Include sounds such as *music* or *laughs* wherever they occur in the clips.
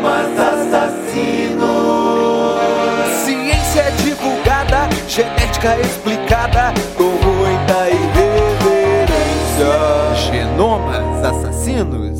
genomas assassinos. Ciência divulgada, genética explicada, com muita irreverência. Genomas assassinos.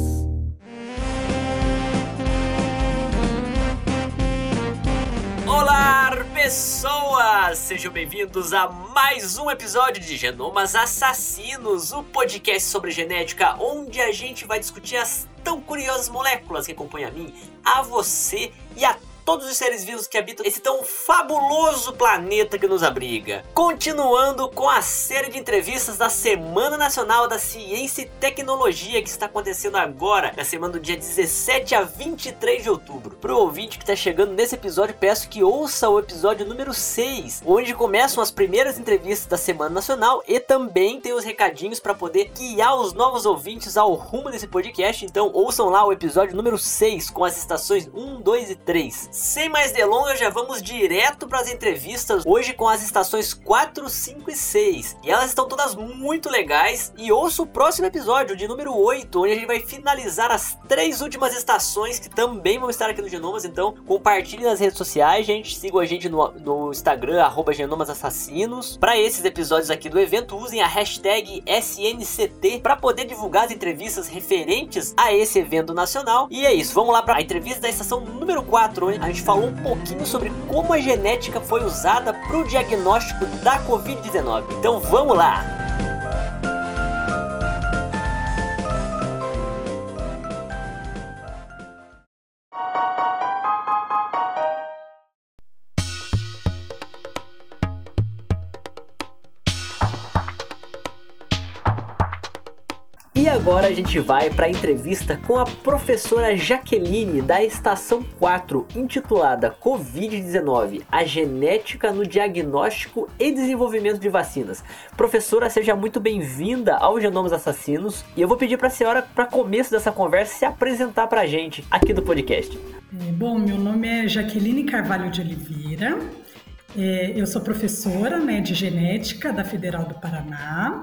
Olá, pessoas! Sejam bem-vindos a mais um episódio de Genomas Assassinos, o podcast sobre genética, onde a gente vai discutir as tão curiosas moléculas que acompanham a mim, a você e a todos os seres vivos que habitam esse tão fabuloso planeta que nos abriga. Continuando com a série de entrevistas da Semana Nacional da Ciência e Tecnologia que está acontecendo agora, na semana do dia 17 a 23 de outubro. Para o ouvinte que está chegando nesse episódio, peço que ouça o episódio número 6, onde começam as primeiras entrevistas da Semana Nacional e também tem os recadinhos para poder guiar os novos ouvintes ao rumo desse podcast. Então ouçam lá o episódio número 6 com as estações 1, 2 e 3. Sem mais delongas, já vamos direto para as entrevistas hoje com as estações 4, 5 e 6. E elas estão todas muito legais. E ouça o próximo episódio, de número 8, onde a gente vai finalizar as três últimas estações que também vão estar aqui no Genomas. Então, compartilhe nas redes sociais, gente. Sigam a gente no, no Instagram, arroba genomasassassinos. Para esses episódios aqui do evento, usem a hashtag SNCT para poder divulgar as entrevistas referentes a esse evento nacional. E é isso, vamos lá para a entrevista da estação número 4, onde a gente falou um pouquinho sobre como a genética foi usada para o diagnóstico da Covid-19. Então vamos lá! Agora a gente vai para a entrevista com a professora Jaqueline da Estação 4, intitulada Covid-19: A genética no diagnóstico e desenvolvimento de vacinas. Professora, seja muito bem-vinda ao Genomas Assassinos e eu vou pedir para a senhora, para começo dessa conversa, se apresentar para a gente aqui do podcast. É, bom, meu nome é Jaqueline Carvalho de Oliveira. É, eu sou professora né, de genética da Federal do Paraná.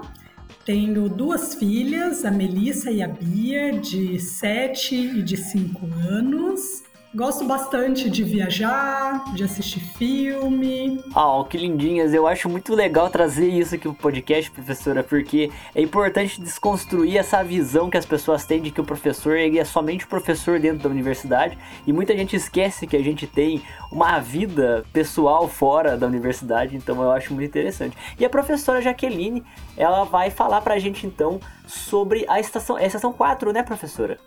Tenho duas filhas, a Melissa e a Bia, de 7 e de 5 anos. Gosto bastante de viajar, de assistir filme. Oh, que lindinhas! Eu acho muito legal trazer isso aqui pro podcast, professora, porque é importante desconstruir essa visão que as pessoas têm de que o professor é somente professor dentro da universidade e muita gente esquece que a gente tem uma vida pessoal fora da universidade, então eu acho muito interessante. E a professora Jaqueline, ela vai falar pra gente então sobre a estação, é a estação 4, né, professora?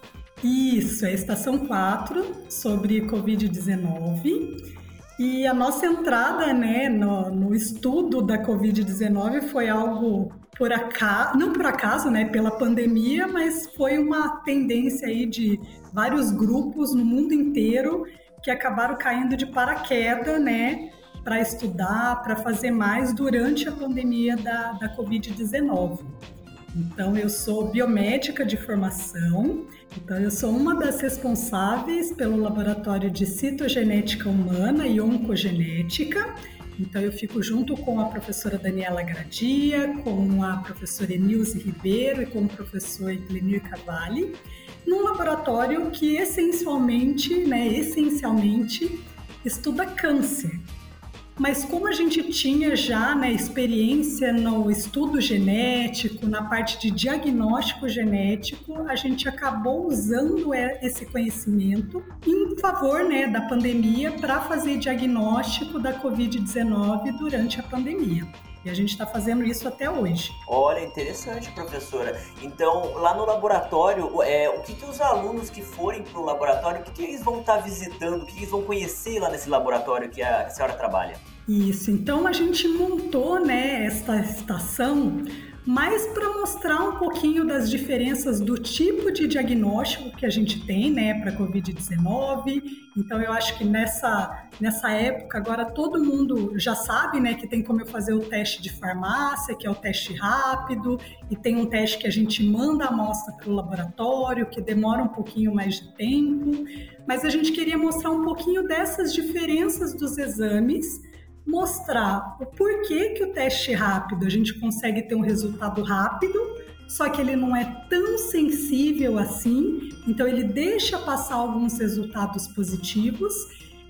Isso, é a estação 4 sobre Covid-19. E a nossa entrada né, no, no estudo da Covid-19 foi algo por acaso, não por acaso, né, pela pandemia, mas foi uma tendência aí de vários grupos no mundo inteiro que acabaram caindo de paraquedas, né, para estudar, para fazer mais durante a pandemia da, da Covid-19. Então, eu sou biomédica de formação, então eu sou uma das responsáveis pelo laboratório de citogenética humana e oncogenética. Então, eu fico junto com a professora Daniela Gradia, com a professora Enilze Ribeiro e com o professor Clenir Cavalli, num laboratório que essencialmente, né, essencialmente estuda câncer. Mas como a gente tinha já né, experiência no estudo genético, na parte de diagnóstico genético, a gente acabou usando esse conhecimento em favor né, da pandemia para fazer diagnóstico da Covid-19 durante a pandemia. E a gente está fazendo isso até hoje. Olha, interessante, professora. Então, lá no laboratório, é, o que, que os alunos que forem para o laboratório, o que, que eles vão estar tá visitando, o que, que eles vão conhecer lá nesse laboratório que a senhora trabalha? Isso, então a gente montou né, esta estação mais para mostrar um pouquinho das diferenças do tipo de diagnóstico que a gente tem, né, para COVID-19. Então eu acho que nessa nessa época agora todo mundo já sabe, né, que tem como eu fazer o teste de farmácia, que é o teste rápido, e tem um teste que a gente manda a amostra para o laboratório, que demora um pouquinho mais de tempo. Mas a gente queria mostrar um pouquinho dessas diferenças dos exames mostrar o porquê que o teste rápido a gente consegue ter um resultado rápido, só que ele não é tão sensível assim, então ele deixa passar alguns resultados positivos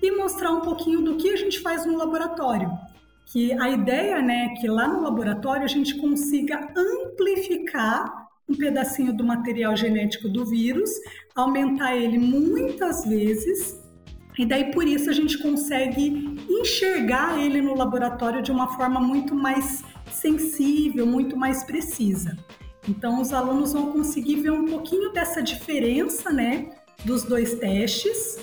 e mostrar um pouquinho do que a gente faz no laboratório. Que a ideia né, é que lá no laboratório a gente consiga amplificar um pedacinho do material genético do vírus, aumentar ele muitas vezes, e daí por isso a gente consegue enxergar ele no laboratório de uma forma muito mais sensível, muito mais precisa. Então os alunos vão conseguir ver um pouquinho dessa diferença, né, dos dois testes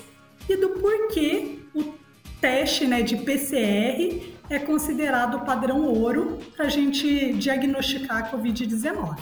e do porquê o teste né, de PCR é considerado o padrão ouro para a gente diagnosticar a Covid-19.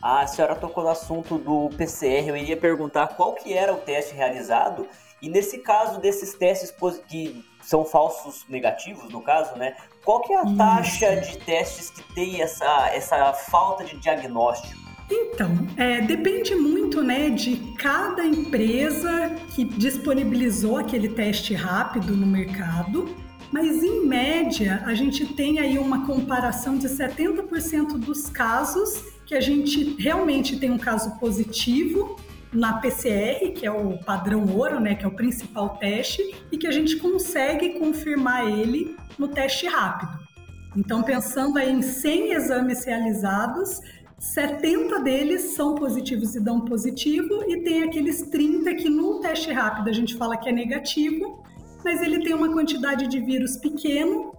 A senhora tocou no assunto do PCR, eu iria perguntar qual que era o teste realizado e nesse caso desses testes que são falsos negativos, no caso, né? Qual que é a taxa de testes que tem essa, essa falta de diagnóstico? Então, é, depende muito né, de cada empresa que disponibilizou aquele teste rápido no mercado, mas em média a gente tem aí uma comparação de 70% dos casos que a gente realmente tem um caso positivo na PCR, que é o padrão ouro, né, que é o principal teste, e que a gente consegue confirmar ele no teste rápido. Então, pensando aí em 100 exames realizados, 70 deles são positivos e dão positivo, e tem aqueles 30 que no teste rápido a gente fala que é negativo, mas ele tem uma quantidade de vírus pequeno,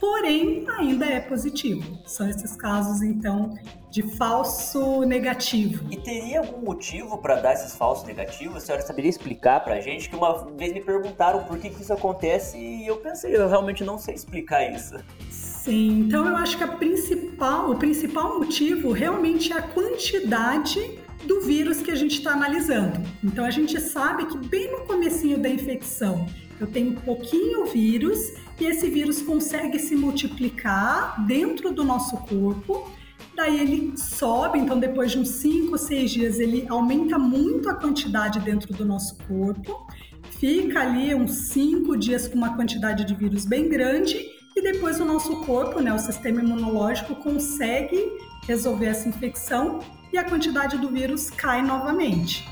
porém ainda é positivo. São esses casos, então, de falso negativo. E teria algum motivo para dar esses falsos negativos? A senhora saberia explicar para a gente? Que uma vez me perguntaram por que, que isso acontece e eu pensei, eu realmente não sei explicar isso. Sim, então eu acho que principal, o principal motivo realmente é a quantidade do vírus que a gente está analisando. Então a gente sabe que bem no comecinho da infecção eu tenho pouquinho vírus e esse vírus consegue se multiplicar dentro do nosso corpo. Daí ele sobe, então depois de uns 5 ou 6 dias ele aumenta muito a quantidade dentro do nosso corpo. Fica ali uns 5 dias com uma quantidade de vírus bem grande e depois o nosso corpo, né, o sistema imunológico, consegue resolver essa infecção e a quantidade do vírus cai novamente.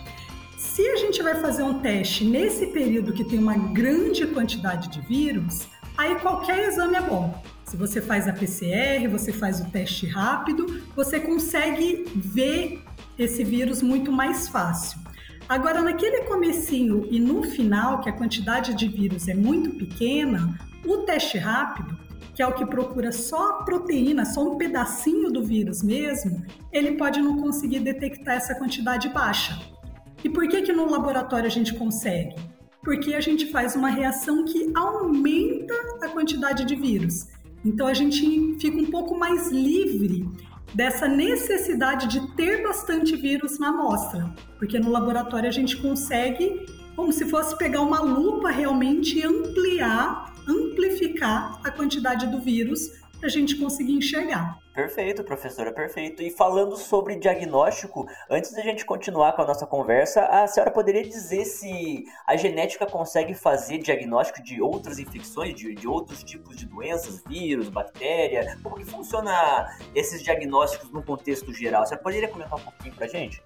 Se a gente vai fazer um teste nesse período que tem uma grande quantidade de vírus, aí qualquer exame é bom. Se você faz a PCR, você faz o teste rápido, você consegue ver esse vírus muito mais fácil. Agora, naquele comecinho e no final, que a quantidade de vírus é muito pequena, o teste rápido, que é o que procura só proteína, só um pedacinho do vírus mesmo, ele pode não conseguir detectar essa quantidade baixa. E por que que no laboratório a gente consegue? Porque a gente faz uma reação que aumenta a quantidade de vírus. Então a gente fica um pouco mais livre dessa necessidade de ter bastante vírus na amostra, porque no laboratório a gente consegue, como se fosse pegar uma lupa realmente e ampliar amplificar a quantidade do vírus para a gente conseguir enxergar. Perfeito, professora, perfeito. E falando sobre diagnóstico, antes da gente continuar com a nossa conversa, a senhora poderia dizer se a genética consegue fazer diagnóstico de outras infecções, de, de outros tipos de doenças, vírus, bactéria? Como que funciona esses diagnósticos no contexto geral? A senhora poderia comentar um pouquinho para a gente?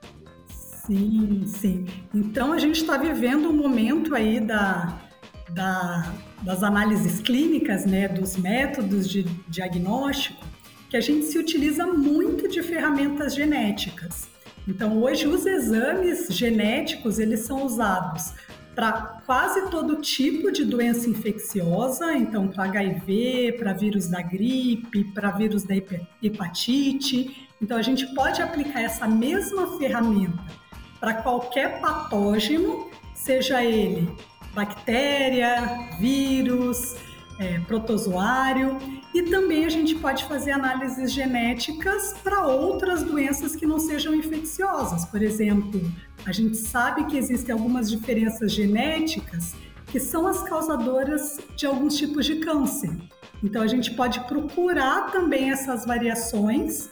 Sim, sim. Então a gente está vivendo um momento aí da, da, das análises clínicas, né, dos métodos de diagnóstico, que a gente se utiliza muito de ferramentas genéticas. Então, hoje os exames genéticos eles são usados para quase todo tipo de doença infecciosa, então para HIV, para vírus da gripe, para vírus da hepatite. Então a gente pode aplicar essa mesma ferramenta para qualquer patógeno, seja ele bactéria, vírus, é, protozoário e também a gente pode fazer análises genéticas para outras doenças que não sejam infecciosas. Por exemplo, a gente sabe que existem algumas diferenças genéticas que são as causadoras de alguns tipos de câncer. Então a gente pode procurar também essas variações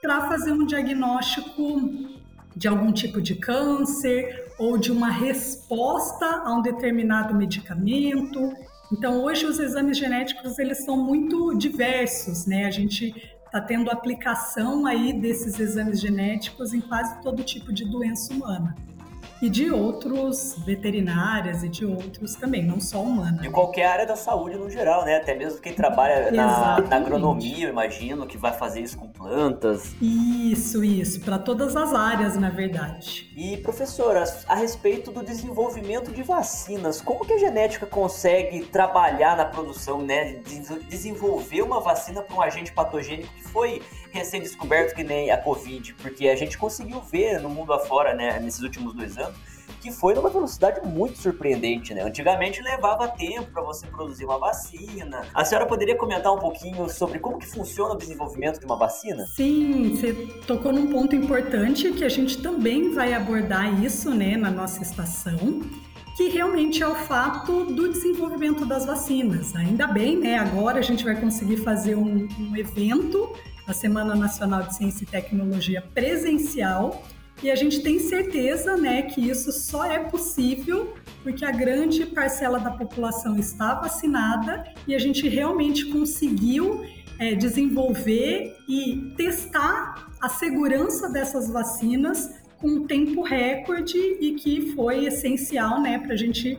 para fazer um diagnóstico de algum tipo de câncer ou de uma resposta a um determinado medicamento. Então, hoje os exames genéticos eles são muito diversos, né? A gente está tendo aplicação aí desses exames genéticos em quase todo tipo de doença humana e de outros veterinárias e de outros também, não só humanas. De qualquer área da saúde no geral, né? Até mesmo quem trabalha na, na, agronomia, eu imagino, que vai fazer isso com plantas. Isso, isso, para todas as áreas, na verdade. E, professora, a respeito do desenvolvimento de vacinas, como que a genética consegue trabalhar na produção, né? Desenvolver uma vacina para um agente patogênico que foi recém-descoberto que nem a Covid, porque a gente conseguiu ver no mundo afora, né, nesses últimos dois anos, que foi numa velocidade muito surpreendente, né? Antigamente levava tempo para você produzir uma vacina. A senhora poderia comentar um pouquinho sobre como que funciona o desenvolvimento de uma vacina? Sim, você tocou num ponto importante que a gente também vai abordar isso, né, na nossa estação que realmente é o fato do desenvolvimento das vacinas. Ainda bem, né? Agora a gente vai conseguir fazer um, um evento a Semana Nacional de Ciência e Tecnologia presencial. E a gente tem certeza né, que isso só é possível porque a grande parcela da população está vacinada e a gente realmente conseguiu é, desenvolver e testar a segurança dessas vacinas com um tempo recorde e que foi essencial né, para a gente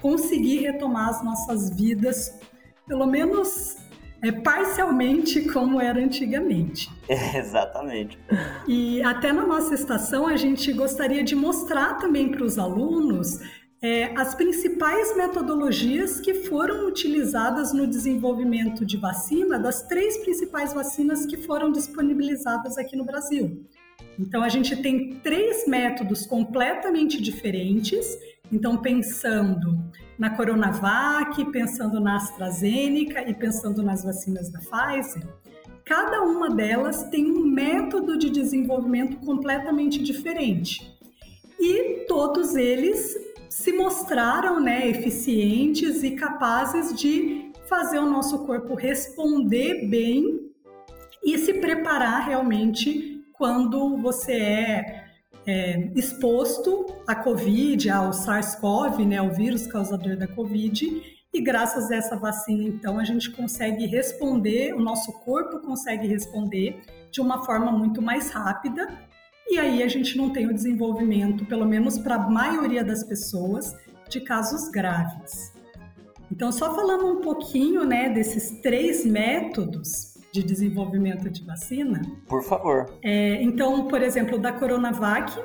conseguir retomar as nossas vidas, pelo menos é parcialmente como era antigamente. É, *laughs* exatamente. E até na nossa estação a gente gostaria de mostrar também para os alunos é, as principais metodologias que foram utilizadas no desenvolvimento de vacina das três principais vacinas que foram disponibilizadas aqui no Brasil. Então a gente tem três métodos completamente diferentes. Então pensando na Coronavac, pensando na AstraZeneca e pensando nas vacinas da Pfizer, cada uma delas tem um método de desenvolvimento completamente diferente. E todos eles se mostraram né, eficientes e capazes de fazer o nosso corpo responder bem e se preparar realmente quando você é é, exposto à Covid, ao SARS-CoV, né, o vírus causador da Covid, e graças a essa vacina, então, a gente consegue responder, o nosso corpo consegue responder de uma forma muito mais rápida, e aí a gente não tem o desenvolvimento, pelo menos para a maioria das pessoas, de casos graves. Então, só falando um pouquinho né, desses três métodos, de desenvolvimento de vacina. Por favor. É, então, por exemplo, da Coronavac,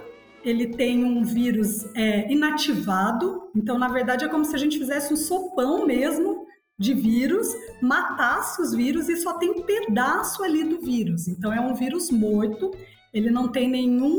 ele tem um vírus é, inativado. Então, na verdade, é como se a gente fizesse um sopão mesmo de vírus, matasse os vírus e só tem pedaço ali do vírus. Então, é um vírus morto. Ele não tem nenhum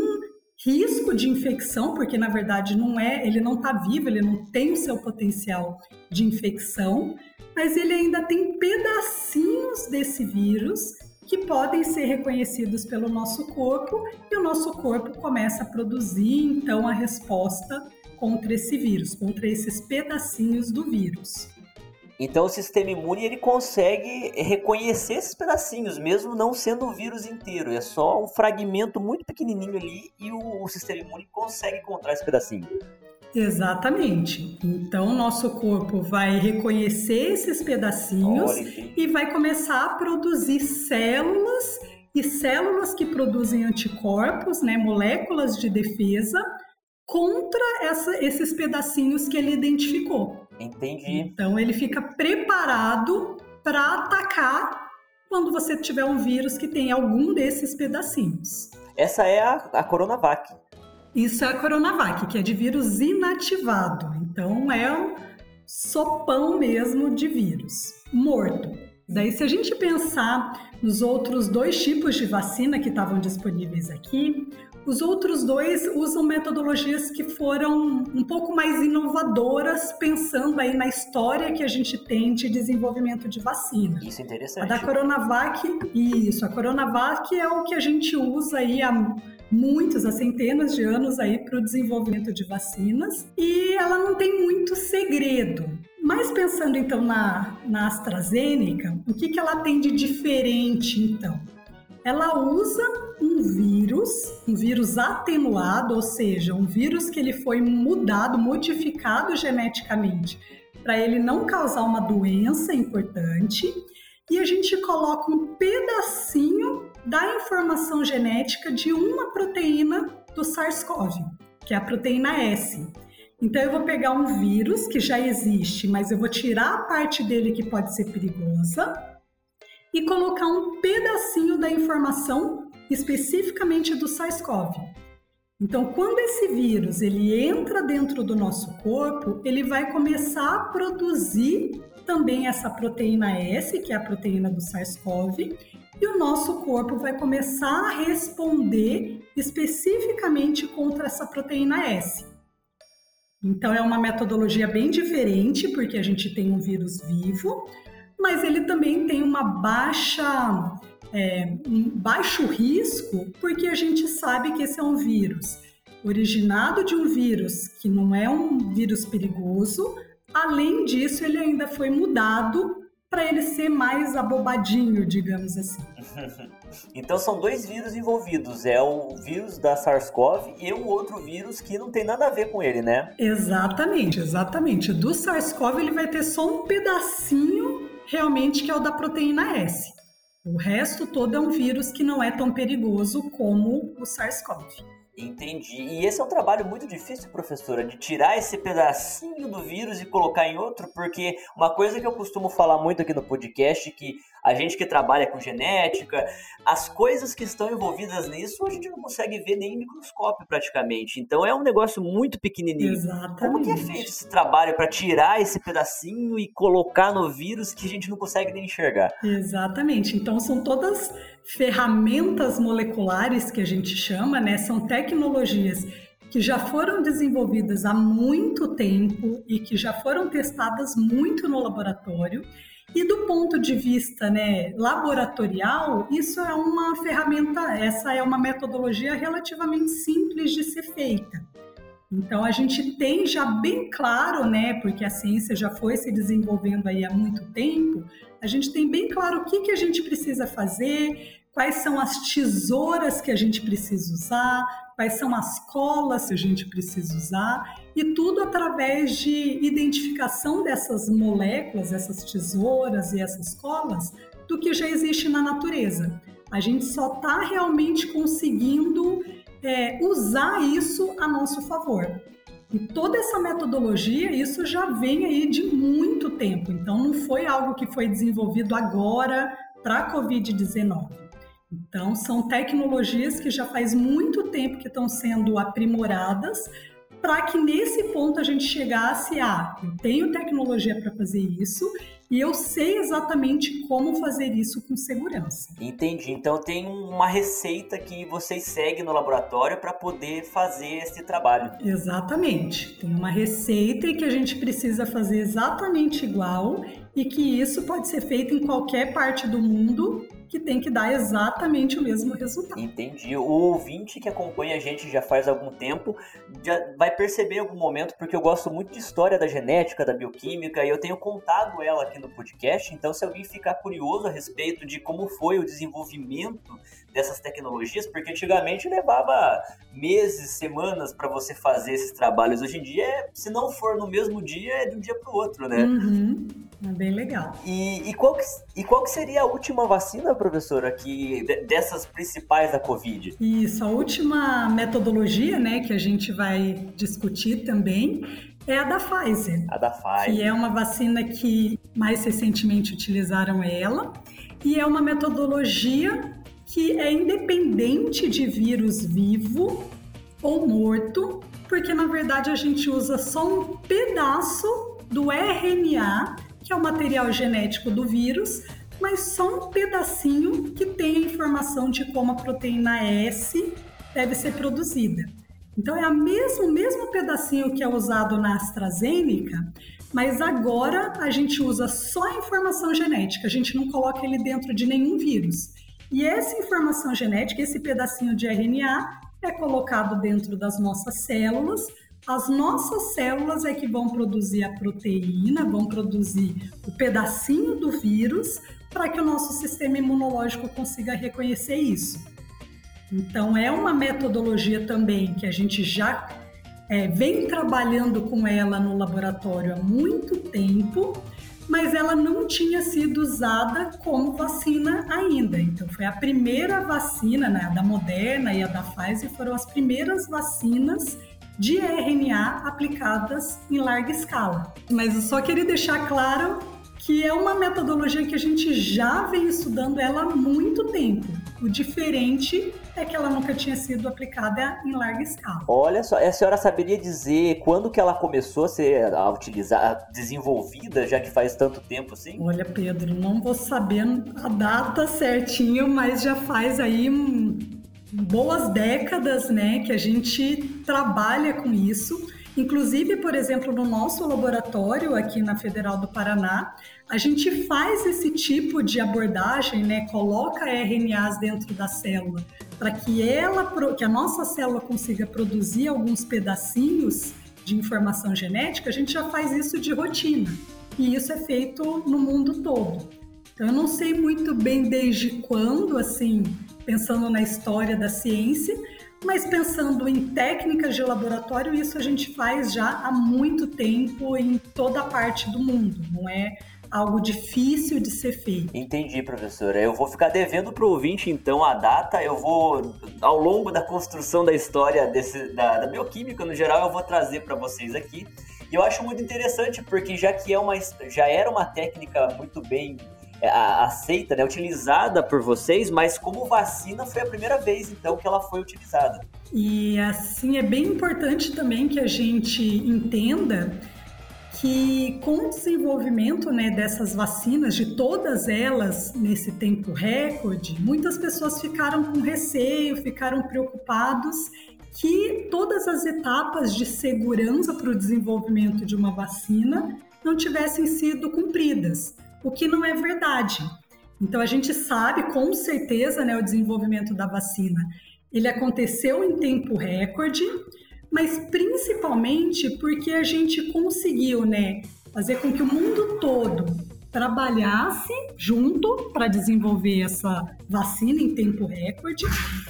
risco de infecção, porque na verdade não é, ele não está vivo, ele não tem o seu potencial de infecção, mas ele ainda tem pedacinhos desse vírus que podem ser reconhecidos pelo nosso corpo e o nosso corpo começa a produzir então a resposta contra esse vírus, contra esses pedacinhos do vírus. Então o sistema imune ele consegue reconhecer esses pedacinhos, mesmo não sendo o vírus inteiro. É só um fragmento muito pequenininho ali e o, o sistema imune consegue encontrar esse pedacinho. Exatamente. Então, nosso corpo vai reconhecer esses pedacinhos Olha, e vai começar a produzir células e células que produzem anticorpos, né, moléculas de defesa contra essa, esses pedacinhos que ele identificou. Entendi. Então, ele fica preparado para atacar quando você tiver um vírus que tem algum desses pedacinhos. Essa é a, a Coronavac. Isso é a Coronavac, que é de vírus inativado. Então é um sopão mesmo de vírus morto. Daí, se a gente pensar nos outros dois tipos de vacina que estavam disponíveis aqui, os outros dois usam metodologias que foram um pouco mais inovadoras, pensando aí na história que a gente tem de desenvolvimento de vacina. Isso é interessante. A da Coronavac, isso, a Coronavac é o que a gente usa aí há muitos, há centenas de anos aí para o desenvolvimento de vacinas e ela não tem muito segredo. Mas pensando então na, na AstraZeneca, o que, que ela tem de diferente então? Ela usa um vírus, um vírus atenuado, ou seja, um vírus que ele foi mudado, modificado geneticamente para ele não causar uma doença importante e a gente coloca um pedacinho da informação genética de uma proteína do SARS-CoV, que é a proteína S. Então eu vou pegar um vírus que já existe, mas eu vou tirar a parte dele que pode ser perigosa e colocar um pedacinho da informação especificamente do SARS-CoV. Então, quando esse vírus ele entra dentro do nosso corpo, ele vai começar a produzir também essa proteína S, que é a proteína do SARS-CoV, e o nosso corpo vai começar a responder especificamente contra essa proteína S. Então, é uma metodologia bem diferente, porque a gente tem um vírus vivo, mas ele também tem uma baixa é, um baixo risco, porque a gente sabe que esse é um vírus originado de um vírus que não é um vírus perigoso. Além disso, ele ainda foi mudado para ele ser mais abobadinho, digamos assim. *laughs* então são dois vírus envolvidos, é o vírus da SARS-CoV e um outro vírus que não tem nada a ver com ele, né? Exatamente, exatamente. Do SARS-CoV ele vai ter só um pedacinho realmente que é o da proteína S. O resto todo é um vírus que não é tão perigoso como o SARS-CoV. Entendi. E esse é um trabalho muito difícil, professora, de tirar esse pedacinho do vírus e colocar em outro, porque uma coisa que eu costumo falar muito aqui no podcast, que a gente que trabalha com genética, as coisas que estão envolvidas nisso a gente não consegue ver nem em microscópio praticamente. Então é um negócio muito pequenininho. Exatamente. Como que é feito esse trabalho para tirar esse pedacinho e colocar no vírus que a gente não consegue nem enxergar? Exatamente. Então são todas ferramentas moleculares que a gente chama, né? São tecnologias que já foram desenvolvidas há muito tempo e que já foram testadas muito no laboratório e do ponto de vista né, laboratorial, isso é uma ferramenta, essa é uma metodologia relativamente simples de ser feita. Então a gente tem já bem claro, né, porque a ciência já foi se desenvolvendo aí há muito tempo, a gente tem bem claro o que, que a gente precisa fazer, quais são as tesouras que a gente precisa usar, quais são as colas que a gente precisa usar, e tudo através de identificação dessas moléculas, essas tesouras e essas colas, do que já existe na natureza. A gente só está realmente conseguindo é, usar isso a nosso favor. E toda essa metodologia, isso já vem aí de muito tempo. Então, não foi algo que foi desenvolvido agora para a Covid-19. Então, são tecnologias que já faz muito tempo que estão sendo aprimoradas para que nesse ponto a gente chegasse a eu tenho tecnologia para fazer isso e eu sei exatamente como fazer isso com segurança. Entendi. Então tem uma receita que vocês seguem no laboratório para poder fazer esse trabalho. Exatamente. Tem uma receita que a gente precisa fazer exatamente igual e que isso pode ser feito em qualquer parte do mundo que tem que dar exatamente o mesmo resultado. Entendi. O ouvinte que acompanha a gente já faz algum tempo já vai perceber em algum momento, porque eu gosto muito de história da genética, da bioquímica, e eu tenho contado ela aqui no podcast. Então, se alguém ficar curioso a respeito de como foi o desenvolvimento dessas tecnologias, porque antigamente levava meses, semanas para você fazer esses trabalhos. Hoje em dia, se não for no mesmo dia, é de um dia para o outro, né? Uhum. É bem legal. E, e, qual que, e qual que seria a última vacina, professora, que, dessas principais da Covid? Isso, a última metodologia né, que a gente vai discutir também é a da Pfizer. A da Pfizer. Que é uma vacina que mais recentemente utilizaram ela. E é uma metodologia que é independente de vírus vivo ou morto, porque na verdade a gente usa só um pedaço do RNA que é o material genético do vírus, mas só um pedacinho que tem a informação de como a proteína S deve ser produzida. Então é o mesmo, mesmo pedacinho que é usado na AstraZeneca, mas agora a gente usa só a informação genética, a gente não coloca ele dentro de nenhum vírus. E essa informação genética, esse pedacinho de RNA, é colocado dentro das nossas células as nossas células é que vão produzir a proteína, vão produzir o pedacinho do vírus para que o nosso sistema imunológico consiga reconhecer isso. Então, é uma metodologia também que a gente já é, vem trabalhando com ela no laboratório há muito tempo, mas ela não tinha sido usada como vacina ainda. Então, foi a primeira vacina, né, a da Moderna e a da Pfizer foram as primeiras vacinas de RNA aplicadas em larga escala. Mas eu só queria deixar claro que é uma metodologia que a gente já vem estudando ela há muito tempo. O diferente é que ela nunca tinha sido aplicada em larga escala. Olha só, a senhora saberia dizer quando que ela começou a ser a utilizar, desenvolvida, já que faz tanto tempo assim? Olha, Pedro, não vou saber a data certinho, mas já faz aí boas décadas, né, que a gente trabalha com isso. Inclusive, por exemplo, no nosso laboratório aqui na Federal do Paraná, a gente faz esse tipo de abordagem, né? Coloca RNAs dentro da célula para que ela, que a nossa célula consiga produzir alguns pedacinhos de informação genética. A gente já faz isso de rotina e isso é feito no mundo todo. Então, eu não sei muito bem desde quando, assim, pensando na história da ciência, mas pensando em técnicas de laboratório, isso a gente faz já há muito tempo em toda a parte do mundo, não é algo difícil de ser feito. Entendi, professora. Eu vou ficar devendo para o ouvinte, então, a data. Eu vou, ao longo da construção da história desse, da, da bioquímica no geral, eu vou trazer para vocês aqui. E eu acho muito interessante, porque já que é uma, já era uma técnica muito bem é, aceita, né, utilizada por vocês, mas como vacina foi a primeira vez então que ela foi utilizada. E assim é bem importante também que a gente entenda que com o desenvolvimento né, dessas vacinas, de todas elas nesse tempo recorde, muitas pessoas ficaram com receio, ficaram preocupados que todas as etapas de segurança para o desenvolvimento de uma vacina não tivessem sido cumpridas o que não é verdade. Então a gente sabe com certeza, né, o desenvolvimento da vacina, ele aconteceu em tempo recorde, mas principalmente porque a gente conseguiu, né, fazer com que o mundo todo trabalhasse junto para desenvolver essa vacina em tempo recorde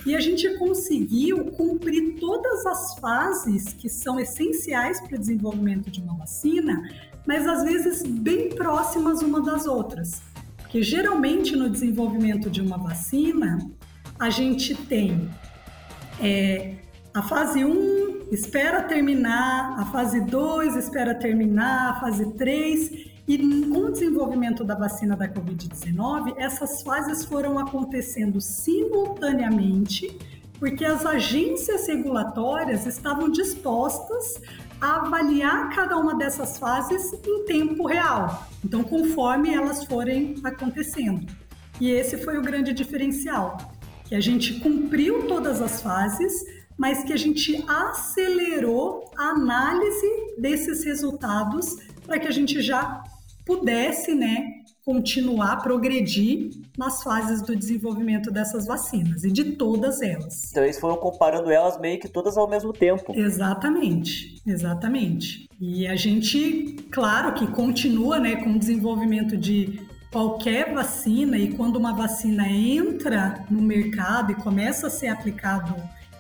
e a gente conseguiu cumprir todas as fases que são essenciais para o desenvolvimento de uma vacina mas às vezes bem próximas uma das outras. Porque geralmente no desenvolvimento de uma vacina, a gente tem é, a fase 1 espera terminar, a fase 2 espera terminar, a fase 3. E com o desenvolvimento da vacina da Covid-19, essas fases foram acontecendo simultaneamente, porque as agências regulatórias estavam dispostas a avaliar cada uma dessas fases em tempo real, então conforme elas forem acontecendo. E esse foi o grande diferencial, que a gente cumpriu todas as fases, mas que a gente acelerou a análise desses resultados para que a gente já pudesse, né, continuar, progredir nas fases do desenvolvimento dessas vacinas e de todas elas. Então eles foram comparando elas meio que todas ao mesmo tempo. Exatamente, exatamente. E a gente, claro que continua, né, com o desenvolvimento de qualquer vacina e quando uma vacina entra no mercado e começa a ser aplicado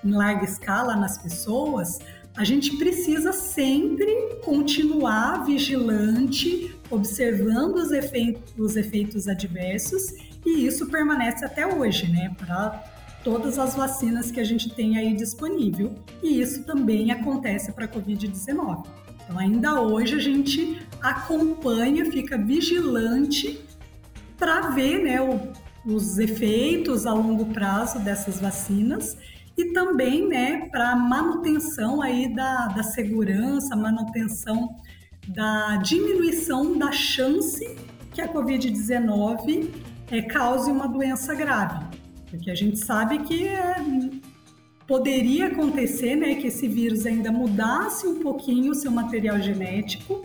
em larga escala nas pessoas, a gente precisa sempre continuar vigilante, observando os efeitos, os efeitos adversos, e isso permanece até hoje, né? Para todas as vacinas que a gente tem aí disponível. E isso também acontece para a Covid-19. Então, ainda hoje a gente acompanha, fica vigilante para ver né, o, os efeitos a longo prazo dessas vacinas e também né, para manutenção aí da, da segurança, manutenção da diminuição da chance que a Covid-19 é, cause uma doença grave. Porque a gente sabe que é, poderia acontecer né, que esse vírus ainda mudasse um pouquinho o seu material genético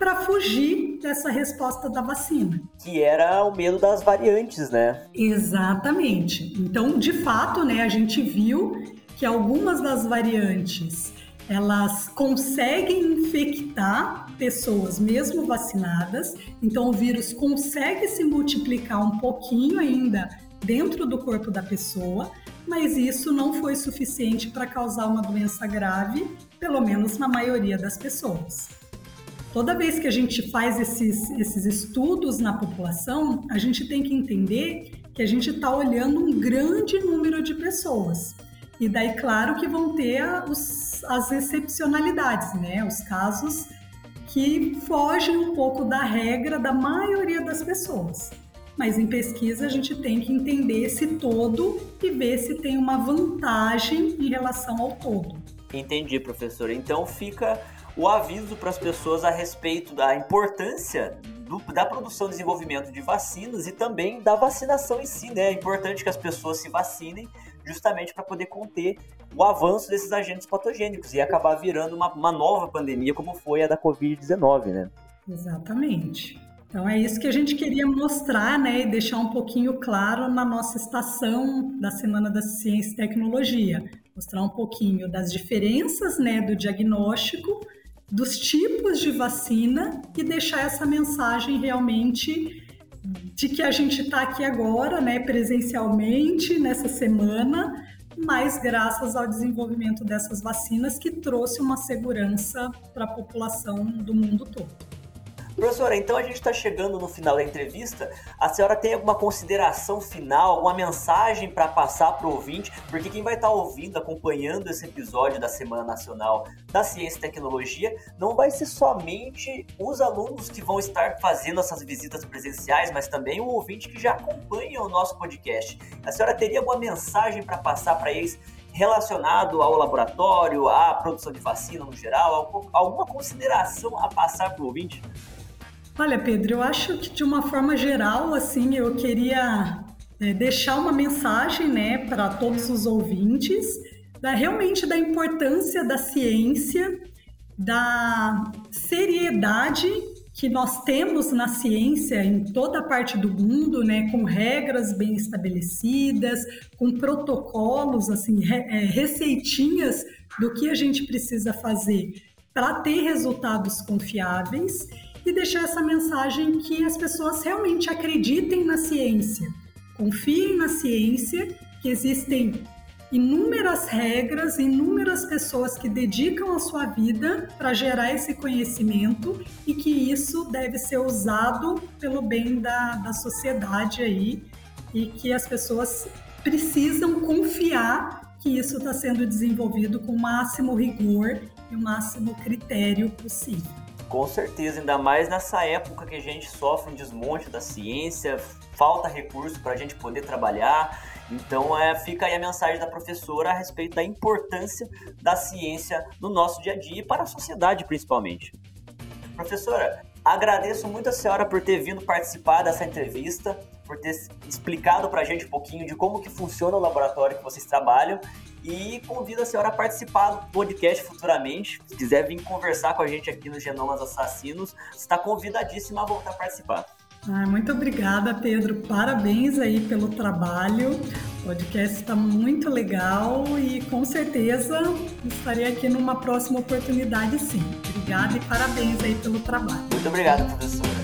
para fugir dessa resposta da vacina. Que era o medo das variantes, né? Exatamente. Então, de fato, né, a gente viu que algumas das variantes elas conseguem infectar pessoas mesmo vacinadas, então o vírus consegue se multiplicar um pouquinho ainda dentro do corpo da pessoa, mas isso não foi suficiente para causar uma doença grave, pelo menos na maioria das pessoas. Toda vez que a gente faz esses, esses estudos na população, a gente tem que entender que a gente está olhando um grande número de pessoas. E daí, claro que vão ter os, as excepcionalidades, né? Os casos que fogem um pouco da regra da maioria das pessoas. Mas em pesquisa a gente tem que entender esse todo e ver se tem uma vantagem em relação ao todo. Entendi, professora. Então fica o aviso para as pessoas a respeito da importância do, da produção e desenvolvimento de vacinas e também da vacinação em si, né? É importante que as pessoas se vacinem justamente para poder conter o avanço desses agentes patogênicos e acabar virando uma, uma nova pandemia como foi a da Covid-19, né? Exatamente. Então é isso que a gente queria mostrar, né, e deixar um pouquinho claro na nossa estação da Semana da Ciência e Tecnologia, mostrar um pouquinho das diferenças, né, do diagnóstico, dos tipos de vacina e deixar essa mensagem realmente de que a gente está aqui agora, né, presencialmente nessa semana, mas graças ao desenvolvimento dessas vacinas que trouxe uma segurança para a população do mundo todo. Professora, então a gente está chegando no final da entrevista. A senhora tem alguma consideração final, alguma mensagem para passar para o ouvinte? Porque quem vai estar tá ouvindo, acompanhando esse episódio da Semana Nacional da Ciência e Tecnologia, não vai ser somente os alunos que vão estar fazendo essas visitas presenciais, mas também o ouvinte que já acompanha o nosso podcast. A senhora teria alguma mensagem para passar para eles relacionado ao laboratório, à produção de vacina no geral? Alguma consideração a passar para o ouvinte? Olha, Pedro, eu acho que de uma forma geral, assim, eu queria é, deixar uma mensagem, né, para todos os ouvintes, da, realmente da importância da ciência, da seriedade que nós temos na ciência em toda parte do mundo, né, com regras bem estabelecidas, com protocolos, assim, é, receitinhas do que a gente precisa fazer para ter resultados confiáveis e deixar essa mensagem que as pessoas realmente acreditem na ciência, confiem na ciência, que existem inúmeras regras, inúmeras pessoas que dedicam a sua vida para gerar esse conhecimento e que isso deve ser usado pelo bem da, da sociedade aí e que as pessoas precisam confiar que isso está sendo desenvolvido com o máximo rigor e o máximo critério possível. Com certeza, ainda mais nessa época que a gente sofre um desmonte da ciência, falta recurso para a gente poder trabalhar. Então, é, fica aí a mensagem da professora a respeito da importância da ciência no nosso dia a dia e para a sociedade, principalmente. Professora, agradeço muito a senhora por ter vindo participar dessa entrevista, por ter explicado para a gente um pouquinho de como que funciona o laboratório que vocês trabalham e convido a senhora a participar do podcast futuramente. Se quiser vir conversar com a gente aqui no Genomas Assassinos, está convidadíssima a voltar a participar. Ah, muito obrigada, Pedro. Parabéns aí pelo trabalho. O podcast está muito legal e com certeza estarei aqui numa próxima oportunidade, sim. Obrigada e parabéns aí pelo trabalho. Muito obrigado, professora.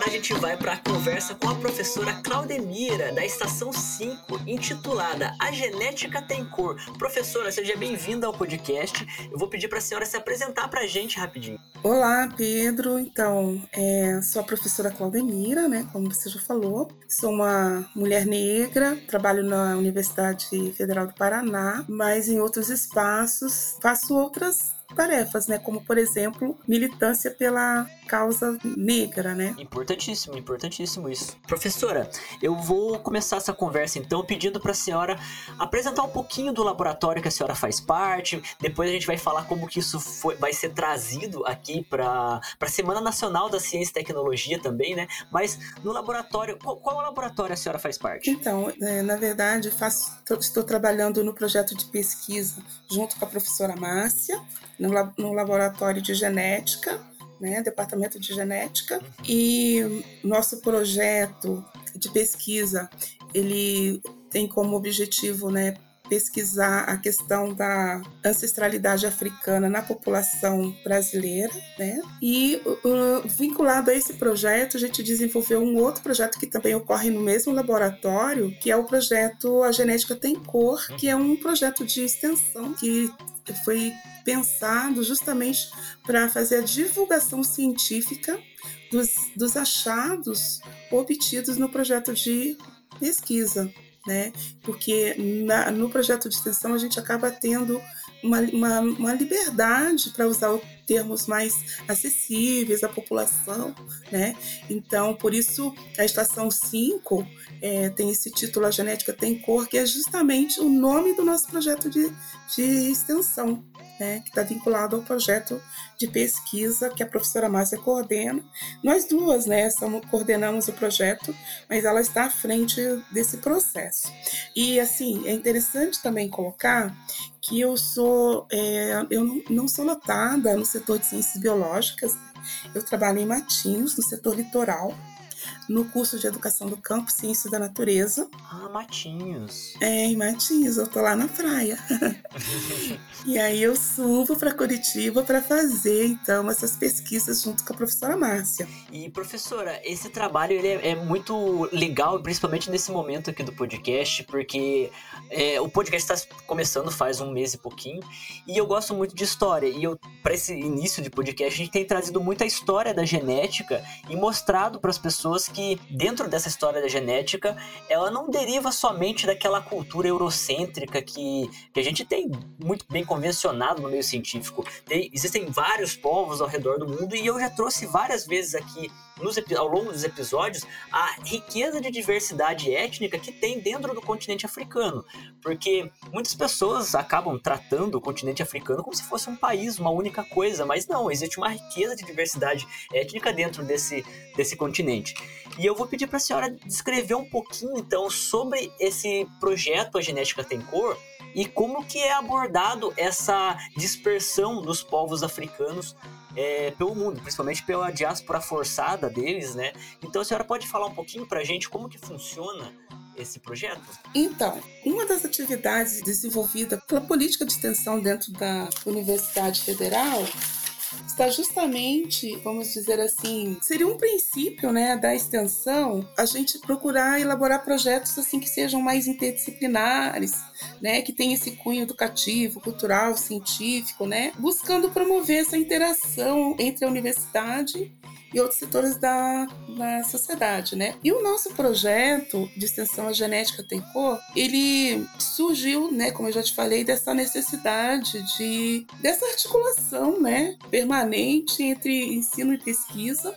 Agora a gente vai para a conversa com a professora Claudemira, da Estação 5, intitulada A Genética Tem Cor. Professora, seja bem-vinda ao podcast. Eu vou pedir para a senhora se apresentar para a gente rapidinho. Olá, Pedro. Então, é, sou a professora Claudemira, né, como você já falou. Sou uma mulher negra, trabalho na Universidade Federal do Paraná, mas em outros espaços faço outras tarefas, né? Como, por exemplo, militância pela causa negra, né? Importantíssimo, importantíssimo isso. Professora, eu vou começar essa conversa então pedindo para a senhora apresentar um pouquinho do laboratório que a senhora faz parte. Depois a gente vai falar como que isso foi, vai ser trazido aqui para a Semana Nacional da Ciência e Tecnologia também, né? Mas no laboratório, qual, qual laboratório a senhora faz parte? Então, é, na verdade, faço, estou trabalhando no projeto de pesquisa junto com a professora Márcia no, no laboratório de genética, né, departamento de genética, e nosso projeto de pesquisa ele tem como objetivo, né, pesquisar a questão da ancestralidade africana na população brasileira, né? E uh, vinculado a esse projeto, a gente desenvolveu um outro projeto que também ocorre no mesmo laboratório, que é o projeto A Genética Tem Cor, que é um projeto de extensão que foi pensado justamente para fazer a divulgação científica dos, dos achados obtidos no projeto de pesquisa, né? Porque na, no projeto de extensão a gente acaba tendo uma, uma, uma liberdade para usar termos mais acessíveis à população, né? Então, por isso, a estação 5 é, tem esse título A Genética Tem Cor, que é justamente o nome do nosso projeto de, de extensão, né, que está vinculado ao projeto de pesquisa que a professora Márcia coordena. Nós duas, né, somos, coordenamos o projeto, mas ela está à frente desse processo. E, assim, é interessante também colocar que eu sou, é, eu não sou notada no setor de ciências biológicas, eu trabalho em Matinhos, no setor litoral, no curso de Educação do Campo, Ciência da Natureza. Ah, Matinhos. É, em Matinhos, eu tô lá na praia. *laughs* e aí eu subo para Curitiba para fazer, então, essas pesquisas junto com a professora Márcia. E, professora, esse trabalho ele é, é muito legal, principalmente nesse momento aqui do podcast, porque é, o podcast está começando faz um mês e pouquinho, e eu gosto muito de história. E eu, para esse início de podcast, a gente tem trazido muita história da genética e mostrado para as pessoas que dentro dessa história da genética, ela não deriva somente daquela cultura eurocêntrica que, que a gente tem muito bem convencionado no meio científico. Tem, existem vários povos ao redor do mundo e eu já trouxe várias vezes aqui nos, ao longo dos episódios a riqueza de diversidade étnica que tem dentro do continente africano. Porque muitas pessoas acabam tratando o continente africano como se fosse um país, uma única coisa, mas não, existe uma riqueza de diversidade étnica dentro desse, desse continente. E eu vou pedir para a senhora descrever um pouquinho então sobre esse projeto A Genética Tem Cor e como que é abordado essa dispersão dos povos africanos é, pelo mundo, principalmente pela diáspora forçada deles, né? Então a senhora pode falar um pouquinho para a gente como que funciona esse projeto? Então, uma das atividades desenvolvida pela política de extensão dentro da Universidade Federal está justamente, vamos dizer assim, seria um princípio, né, da extensão, a gente procurar elaborar projetos assim que sejam mais interdisciplinares, né, que tenham esse cunho educativo, cultural, científico, né, buscando promover essa interação entre a universidade e outros setores da, da sociedade, né? E o nosso projeto de extensão à genética tem cor, ele surgiu, né, como eu já te falei, dessa necessidade de dessa articulação, né, permanente entre ensino e pesquisa.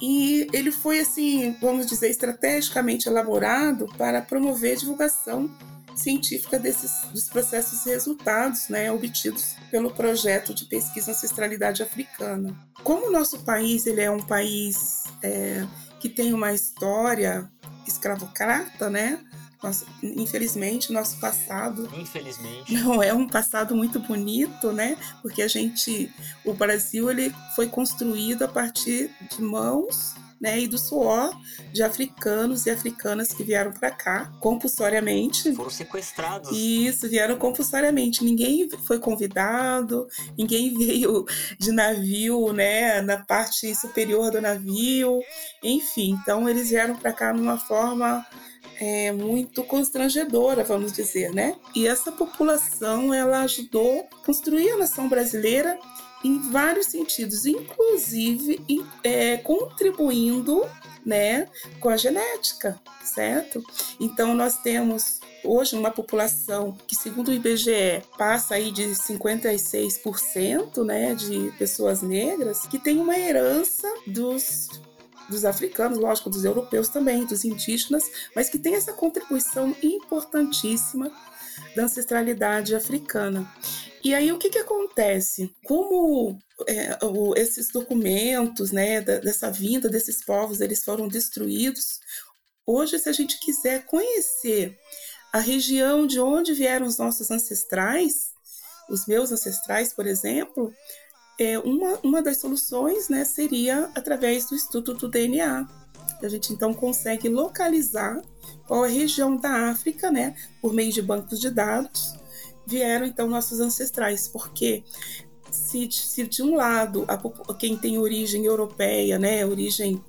E ele foi assim, vamos dizer, estrategicamente elaborado para promover a divulgação científica desses dos processos e resultados né, obtidos pelo projeto de pesquisa ancestralidade africana. Como o nosso país ele é um país é, que tem uma história escravocrata, né? Nosso, infelizmente, nosso passado infelizmente não é um passado muito bonito, né? Porque a gente, o Brasil, ele foi construído a partir de mãos né, e do suor de africanos e africanas que vieram para cá compulsoriamente. Foram sequestrados. Isso, vieram compulsoriamente. Ninguém foi convidado, ninguém *laughs* veio de navio, né, na parte superior do navio, enfim. Então eles vieram para cá numa forma é, muito constrangedora, vamos dizer, né? E essa população ela ajudou a construir a nação brasileira em vários sentidos, inclusive é, contribuindo né, com a genética, certo? Então nós temos hoje uma população que, segundo o IBGE, passa aí de 56% né, de pessoas negras que tem uma herança dos dos africanos, lógico, dos europeus também, dos indígenas, mas que tem essa contribuição importantíssima da ancestralidade africana. E aí o que, que acontece? Como é, o, esses documentos, né, da, dessa vinda desses povos, eles foram destruídos. Hoje, se a gente quiser conhecer a região de onde vieram os nossos ancestrais, os meus ancestrais, por exemplo, é, uma, uma das soluções né, seria através do estudo do DNA. A gente então consegue localizar qual é a região da África, né, por meio de bancos de dados, vieram então nossos ancestrais, porque se, se de um lado a, quem tem origem europeia, né, origem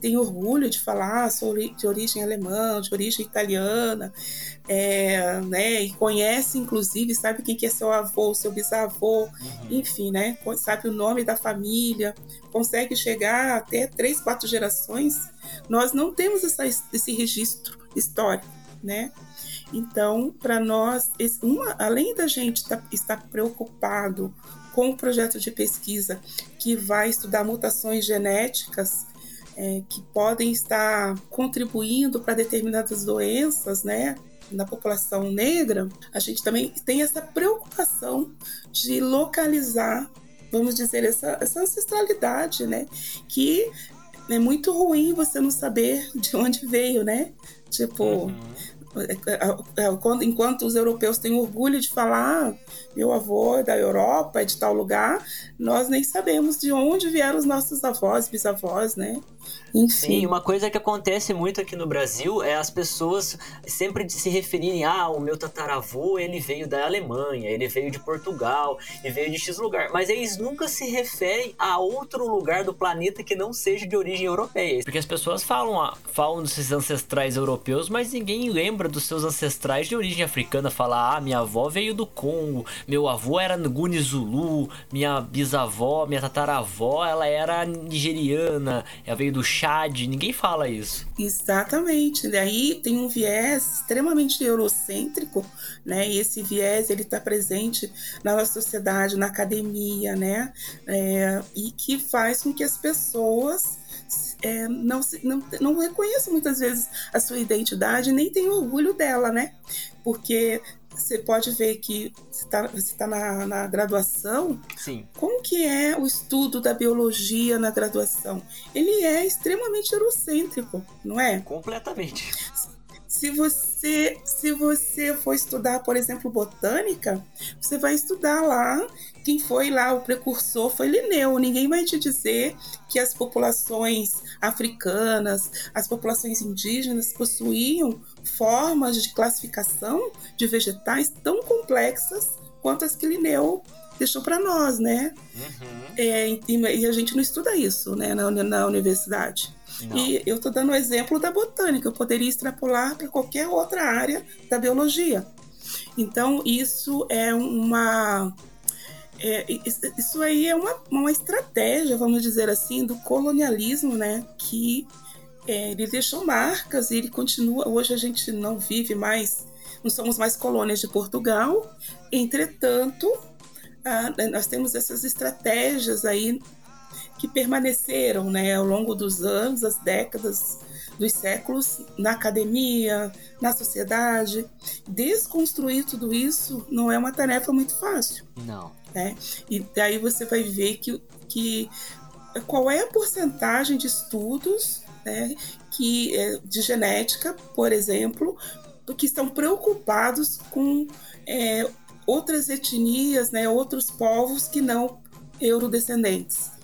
tem orgulho de falar, sou de origem alemã, de origem italiana, é, né, e conhece inclusive, sabe quem que é seu avô, seu bisavô, uhum. enfim, né, sabe o nome da família, consegue chegar até três, quatro gerações, nós não temos essa, esse registro histórico, né? Então, para nós, uma, além da gente tá, estar preocupado com o projeto de pesquisa que vai estudar mutações genéticas é, que podem estar contribuindo para determinadas doenças, né? Na população negra, a gente também tem essa preocupação de localizar, vamos dizer, essa, essa ancestralidade, né? Que é muito ruim você não saber de onde veio, né? Tipo, uhum. É, é, enquanto os europeus têm orgulho de falar, meu avô é da Europa, é de tal lugar, nós nem sabemos de onde vieram os nossos avós, bisavós, né? Enfim. Sim, uma coisa que acontece muito aqui no Brasil é as pessoas sempre se referirem, ah, o meu tataravô, ele veio da Alemanha, ele veio de Portugal, e veio de X lugar, mas eles nunca se referem a outro lugar do planeta que não seja de origem europeia. Porque as pessoas falam, ah, falam dos seus ancestrais europeus, mas ninguém lembra dos seus ancestrais de origem africana, fala, ah, minha avó veio do Congo, meu avô era Nguni Zulu, minha bisavó, minha tataravó, ela era nigeriana, ela veio do Chad, ninguém fala isso. Exatamente. Daí tem um viés extremamente eurocêntrico, né? E esse viés ele está presente na nossa sociedade, na academia, né? É, e que faz com que as pessoas é, não, não, não reconheçam muitas vezes a sua identidade nem tenham orgulho dela, né? Porque você pode ver que você está tá na, na graduação. Sim. Como que é o estudo da biologia na graduação? Ele é extremamente eurocêntrico, não é? Completamente. Se você, se você for estudar, por exemplo, botânica, você vai estudar lá quem foi lá o precursor foi Linneu. Ninguém vai te dizer que as populações africanas, as populações indígenas possuíam formas de classificação de vegetais tão complexas quanto as que Linneu deixou para nós, né? Uhum. É, e, e, a gente não estuda isso, né, na, na universidade. Não. E eu estou dando o exemplo da botânica, eu poderia extrapolar para qualquer outra área da biologia. Então, isso é uma. É, isso aí é uma, uma estratégia, vamos dizer assim, do colonialismo, né? Que é, ele deixou marcas e ele continua. Hoje a gente não vive mais, não somos mais colônias de Portugal. Entretanto, ah, nós temos essas estratégias aí que permaneceram né, ao longo dos anos, as décadas, dos séculos, na academia, na sociedade. Desconstruir tudo isso não é uma tarefa muito fácil. Não. Né? E daí você vai ver que, que qual é a porcentagem de estudos que, é, de genética, por exemplo, que estão preocupados com é, outras etnias, né, outros povos que não eurodescendentes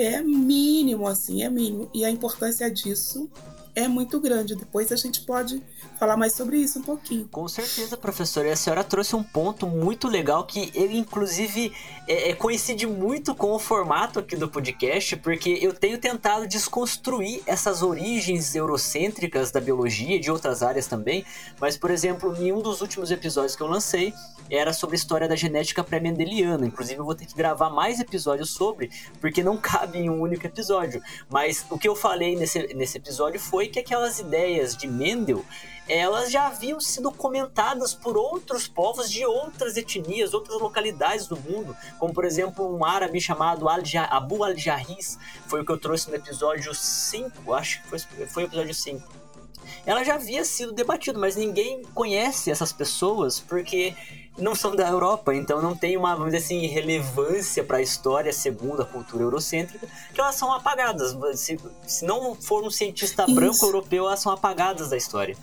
é mínimo, assim, é mínimo. E a importância disso é muito grande. Depois a gente pode falar mais sobre isso um pouquinho. Com certeza, professora. E a senhora trouxe um ponto muito legal que ele, inclusive, é, é, coincide muito com o formato aqui do podcast, porque eu tenho tentado desconstruir essas origens eurocêntricas da biologia e de outras áreas também. Mas, por exemplo, em um dos últimos episódios que eu lancei, era sobre a história da genética pré-mendeliana. Inclusive, eu vou ter que gravar mais episódios sobre, porque não *laughs* cabe em um único episódio. Mas o que eu falei nesse, nesse episódio foi que aquelas ideias de Mendel elas já haviam sido comentadas por outros povos de outras etnias, outras localidades do mundo, como por exemplo um árabe chamado Al Abu al-Jarris, foi o que eu trouxe no episódio 5, acho que foi, foi o episódio 5. Ela já havia sido debatido, mas ninguém conhece essas pessoas porque não são da Europa, então não tem uma, vamos dizer assim, relevância para a história segundo a cultura eurocêntrica, que elas são apagadas. Se, se não for um cientista Isso. branco europeu, elas são apagadas da história.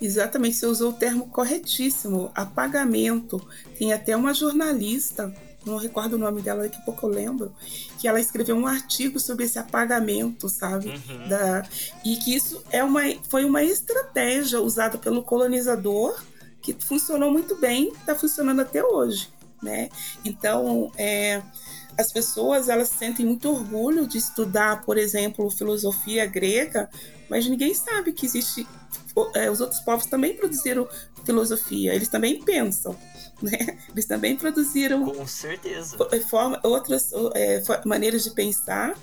Exatamente, você usou o termo corretíssimo, apagamento. Tem até uma jornalista não recordo o nome dela, daqui a pouco eu lembro, que ela escreveu um artigo sobre esse apagamento, sabe? Uhum. Da, e que isso é uma, foi uma estratégia usada pelo colonizador que funcionou muito bem, está funcionando até hoje, né? Então, é, as pessoas elas sentem muito orgulho de estudar, por exemplo, filosofia grega, mas ninguém sabe que existe. É, os outros povos também produziram filosofia, eles também pensam. *laughs* Né? Eles também produziram Com certeza. forma, outras é, maneiras de pensar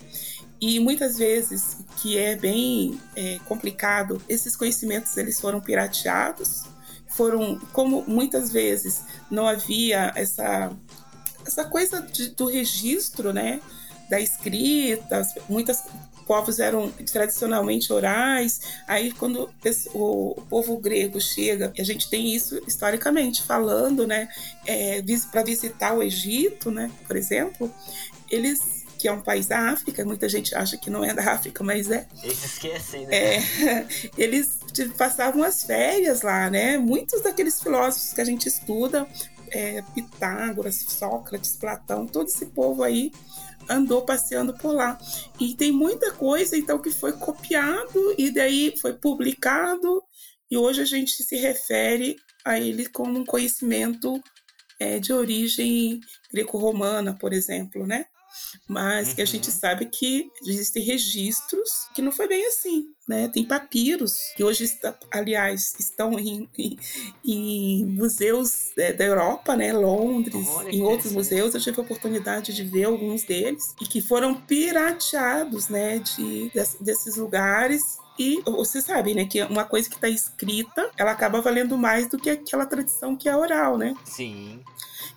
e muitas vezes que é bem é, complicado esses conhecimentos eles foram pirateados foram como muitas vezes não havia essa essa coisa de, do registro né da escrita muitas povos eram tradicionalmente orais. Aí, quando o povo grego chega, a gente tem isso historicamente falando, né, é, para visitar o Egito, né, por exemplo, eles que é um país da África, muita gente acha que não é da África, mas é. Eles esquecem, né? É, *laughs* eles passavam as férias lá, né? Muitos daqueles filósofos que a gente estuda, é, Pitágoras, Sócrates, Platão, todo esse povo aí andou passeando por lá. E tem muita coisa, então, que foi copiado e daí foi publicado, e hoje a gente se refere a ele como um conhecimento é, de origem greco-romana, por exemplo, né? Mas uhum. que a gente uhum. sabe que existem registros que não foi bem assim, né? Tem papiros que hoje, está, aliás, estão em, em, em museus é, da Europa, né? Londres, Olha, em outros museus. Eu tive a oportunidade de ver alguns deles e que foram pirateados, né? De, desses lugares e você sabe, né, que uma coisa que está escrita, ela acaba valendo mais do que aquela tradição que é oral, né? Sim.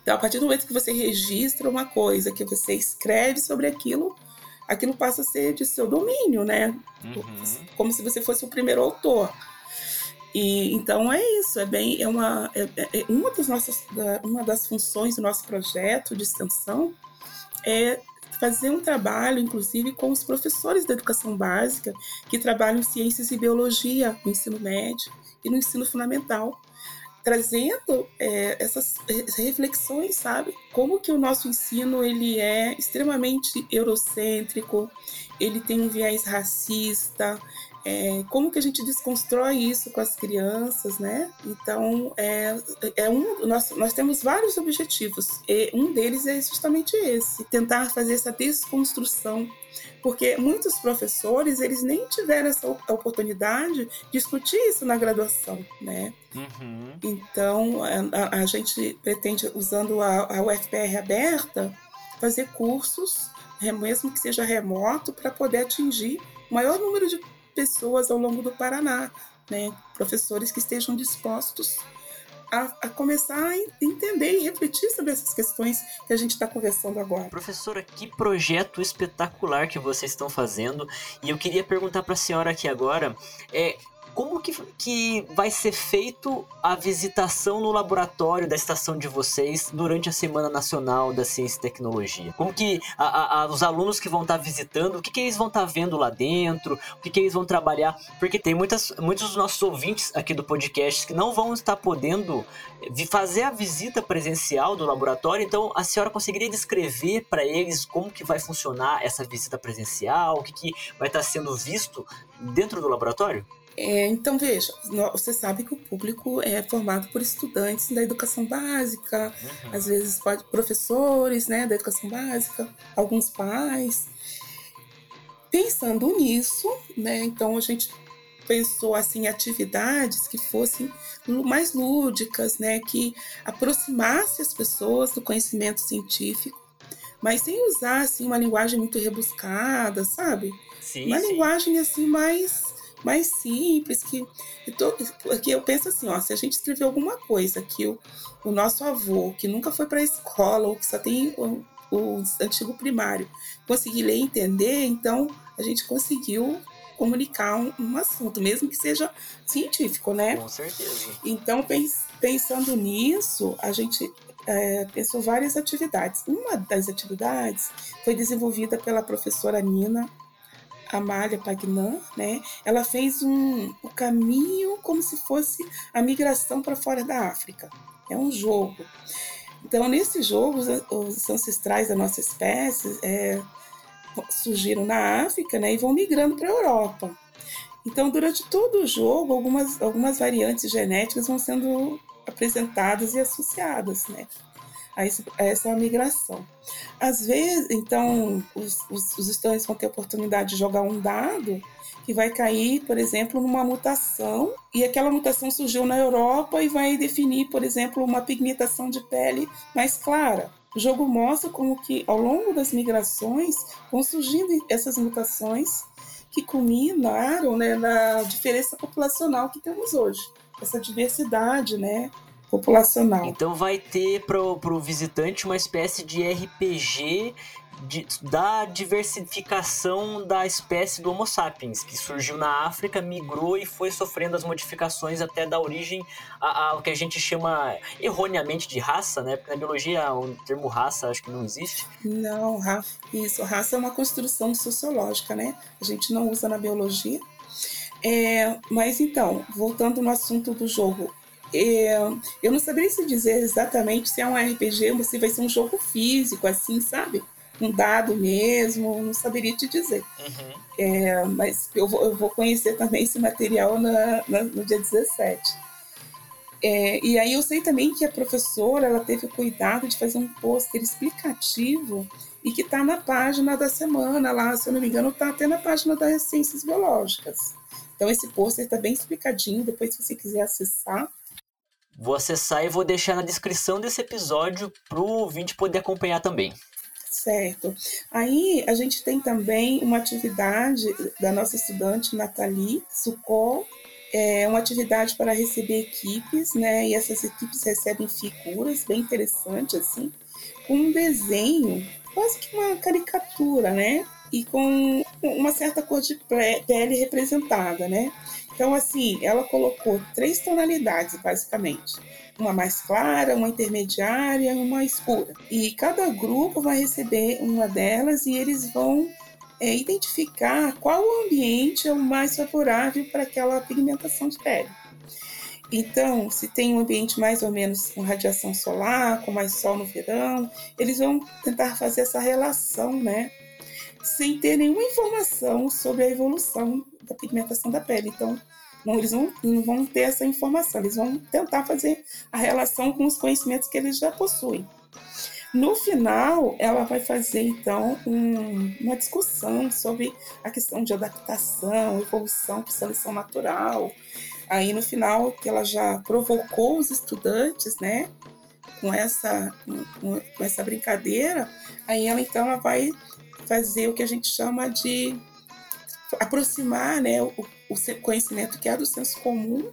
Então, a partir do momento que você registra uma coisa, que você escreve sobre aquilo, aquilo passa a ser de seu domínio, né? Uhum. Como se você fosse o primeiro autor. E então é isso, é bem, é uma, é, é, é uma das nossas, da, uma das funções do nosso projeto de extensão é fazer um trabalho, inclusive, com os professores da educação básica que trabalham ciências e biologia no ensino médio e no ensino fundamental, trazendo é, essas reflexões, sabe? Como que o nosso ensino ele é extremamente eurocêntrico, ele tem um viés racista, é, como que a gente desconstrói isso com as crianças, né? Então, é, é um, nós, nós temos vários objetivos, e um deles é justamente esse, tentar fazer essa desconstrução porque muitos professores eles nem tiveram essa oportunidade de discutir isso na graduação, né? Uhum. Então a, a, gente pretende usando a, a UFPR aberta fazer cursos, né, mesmo que seja remoto, para poder atingir o maior número de pessoas ao longo do Paraná, né? Professores que estejam dispostos a, a, começar a entender e refletir sobre essas questões que a gente está conversando agora. Professora, que projeto espetacular que vocês estão fazendo! E eu queria perguntar para a senhora aqui agora, é, como que, que vai ser feito a visitação no laboratório da estação de vocês durante a Semana Nacional da Ciência e Tecnologia? Como que a, a, os alunos que vão estar visitando, o que, que eles vão estar vendo lá dentro, o que, que eles vão trabalhar? Porque tem muitas, muitos dos nossos ouvintes aqui do podcast que não vão estar podendo fazer a visita presencial do laboratório, então a senhora conseguiria descrever para eles como que vai funcionar essa visita presencial, o que, que vai estar sendo visto dentro do laboratório? É, então, veja, você sabe que o público é formado por estudantes da educação básica, uhum. às vezes pode, professores né, da educação básica, alguns pais. Pensando nisso, né, então a gente pensou assim atividades que fossem mais lúdicas, né, que aproximasse as pessoas do conhecimento científico, mas sem usar assim uma linguagem muito rebuscada, sabe? Sim, uma sim. linguagem assim mais mais simples, que, que eu penso assim, ó, se a gente escrever alguma coisa que o, o nosso avô, que nunca foi para a escola, ou que só tem o, o antigo primário, conseguir ler e entender, então a gente conseguiu comunicar um, um, assunto, mesmo que seja científico, né? Com certeza. Então, pens, pensando nisso, a gente é, pensou várias atividades. Uma das atividades foi desenvolvida pela professora Nina Amália Pagnan, né? Ela fez um, o caminho como se fosse a migração para fora da África. É um jogo. Então, nesse jogo, os, os ancestrais da nossa espécie é, surgiram na África né, e vão migrando para a Europa. Então, durante todo o jogo, algumas, algumas variantes genéticas vão sendo apresentadas e associadas né, a, esse, a essa migração. Às vezes, então, os, os, os estudantes vão ter a oportunidade de jogar um dado que vai cair, por exemplo, numa mutação, e aquela mutação surgiu na Europa e vai definir, por exemplo, uma pigmentação de pele mais clara. O jogo mostra como que ao longo das migrações vão surgindo essas mutações que culminaram né, na diferença populacional que temos hoje, essa diversidade, né, populacional. Então vai ter pro, pro visitante uma espécie de RPG de, da diversificação da espécie do Homo sapiens, que surgiu na África, migrou e foi sofrendo as modificações até dar origem ao que a gente chama erroneamente de raça, né? Porque na biologia o termo raça acho que não existe. Não, isso, raça é uma construção sociológica, né? A gente não usa na biologia. É, mas então, voltando no assunto do jogo, eu não saberia se dizer exatamente se é um RPG ou se vai ser um jogo físico, assim, sabe? um dado mesmo, não saberia te dizer. Uhum. É, mas eu vou, eu vou, conhecer também esse material na, na, no dia 17. É, e aí eu sei também que a professora ela teve o cuidado de fazer um pôster explicativo e que está na página da semana lá, se eu não me engano, está até na página das ciências biológicas. Então esse pôster está bem explicadinho, depois se você quiser acessar. Vou acessar e vou deixar na descrição desse episódio para o ouvinte poder acompanhar também. Certo. Aí a gente tem também uma atividade da nossa estudante Nathalie Sucol, é uma atividade para receber equipes, né? E essas equipes recebem figuras bem interessantes, assim, com um desenho, quase que uma caricatura, né? E com uma certa cor de pele representada, né? Então, assim, ela colocou três tonalidades, basicamente uma mais clara, uma intermediária e uma escura. E cada grupo vai receber uma delas e eles vão é, identificar qual ambiente é o mais favorável para aquela pigmentação de pele. Então, se tem um ambiente mais ou menos com radiação solar, com mais sol no verão, eles vão tentar fazer essa relação, né? Sem ter nenhuma informação sobre a evolução da pigmentação da pele. Então, não, eles não, não vão ter essa informação, eles vão tentar fazer a relação com os conhecimentos que eles já possuem. No final, ela vai fazer então um, uma discussão sobre a questão de adaptação, evolução por seleção natural. Aí no final, que ela já provocou os estudantes, né, com essa, com, com essa brincadeira, aí ela então ela vai fazer o que a gente chama de aproximar né, o, o conhecimento que é do senso comum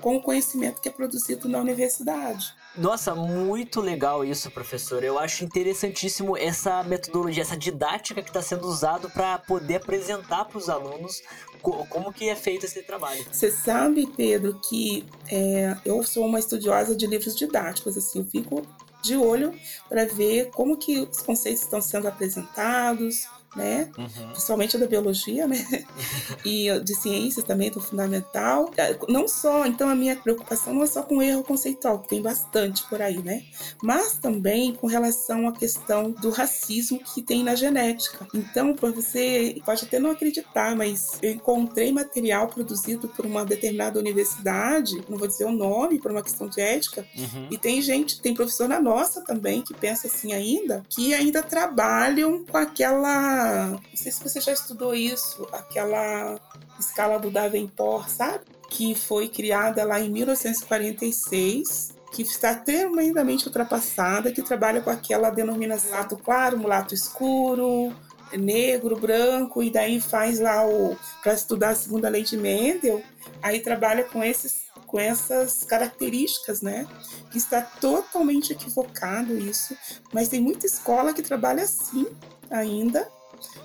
com o conhecimento que é produzido na universidade. Nossa, muito legal isso, professor. Eu acho interessantíssimo essa metodologia, essa didática que está sendo usado para poder apresentar para os alunos como que é feito esse trabalho. Você sabe, Pedro, que é, eu sou uma estudiosa de livros didáticos, assim, eu fico de olho para ver como que os conceitos estão sendo apresentados, né? Uhum. Principalmente da biologia, né? *laughs* e de ciências também, do fundamental. É, não só, então a minha preocupação não é só com erro conceitual, que tem bastante por aí, né? Mas também com relação à questão do racismo que tem na genética. Então, você pode até não acreditar, mas eu encontrei material produzido por uma determinada universidade, não vou dizer o nome, por uma questão de ética, uhum. e tem gente, tem professor na nossa também que pensa assim ainda, que ainda trabalham com aquela não sei se você já estudou isso, aquela escala do Davenport, sabe? Que foi criada lá em 1946, que está tremendamente ultrapassada, que trabalha com aquela denominação mulato claro, mulato escuro, negro, branco, e daí faz lá o para estudar a segunda lei de Mendel, aí trabalha com esses com essas características, né? Que está totalmente equivocado isso, mas tem muita escola que trabalha assim ainda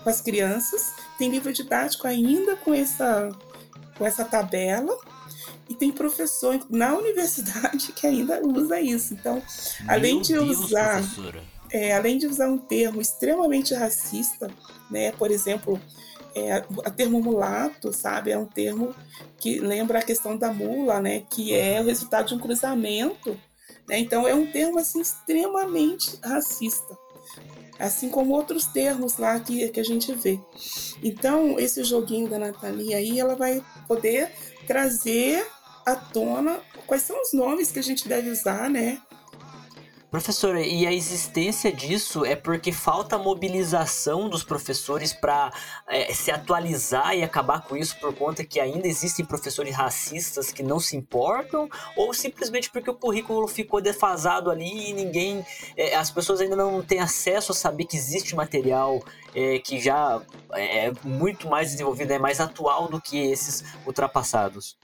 com as crianças, tem livro didático ainda com essa, com essa tabela, e tem professor na universidade *laughs* que ainda usa isso. Então, Meu além de Deus, usar. É, além de usar um termo extremamente racista, né? Por exemplo, é, o termo mulato, sabe, é um termo que lembra a questão da mula, né? Que é o resultado de um cruzamento Né? Então é um termo assim extremamente racista. Assim como outros termos lá que, que a gente vê. Então, esse joguinho da Nathalie aí, ela vai poder trazer à tona quais são os nomes que a gente deve usar, né? Professora, e a existência disso é porque falta mobilização dos professores para é, se atualizar e acabar com isso por conta que ainda existem professores racistas que não se importam? Ou simplesmente porque o currículo ficou defasado ali e ninguém. É, as pessoas ainda não têm acesso a saber que existe material é, que já é muito mais desenvolvido, é mais atual do que esses ultrapassados?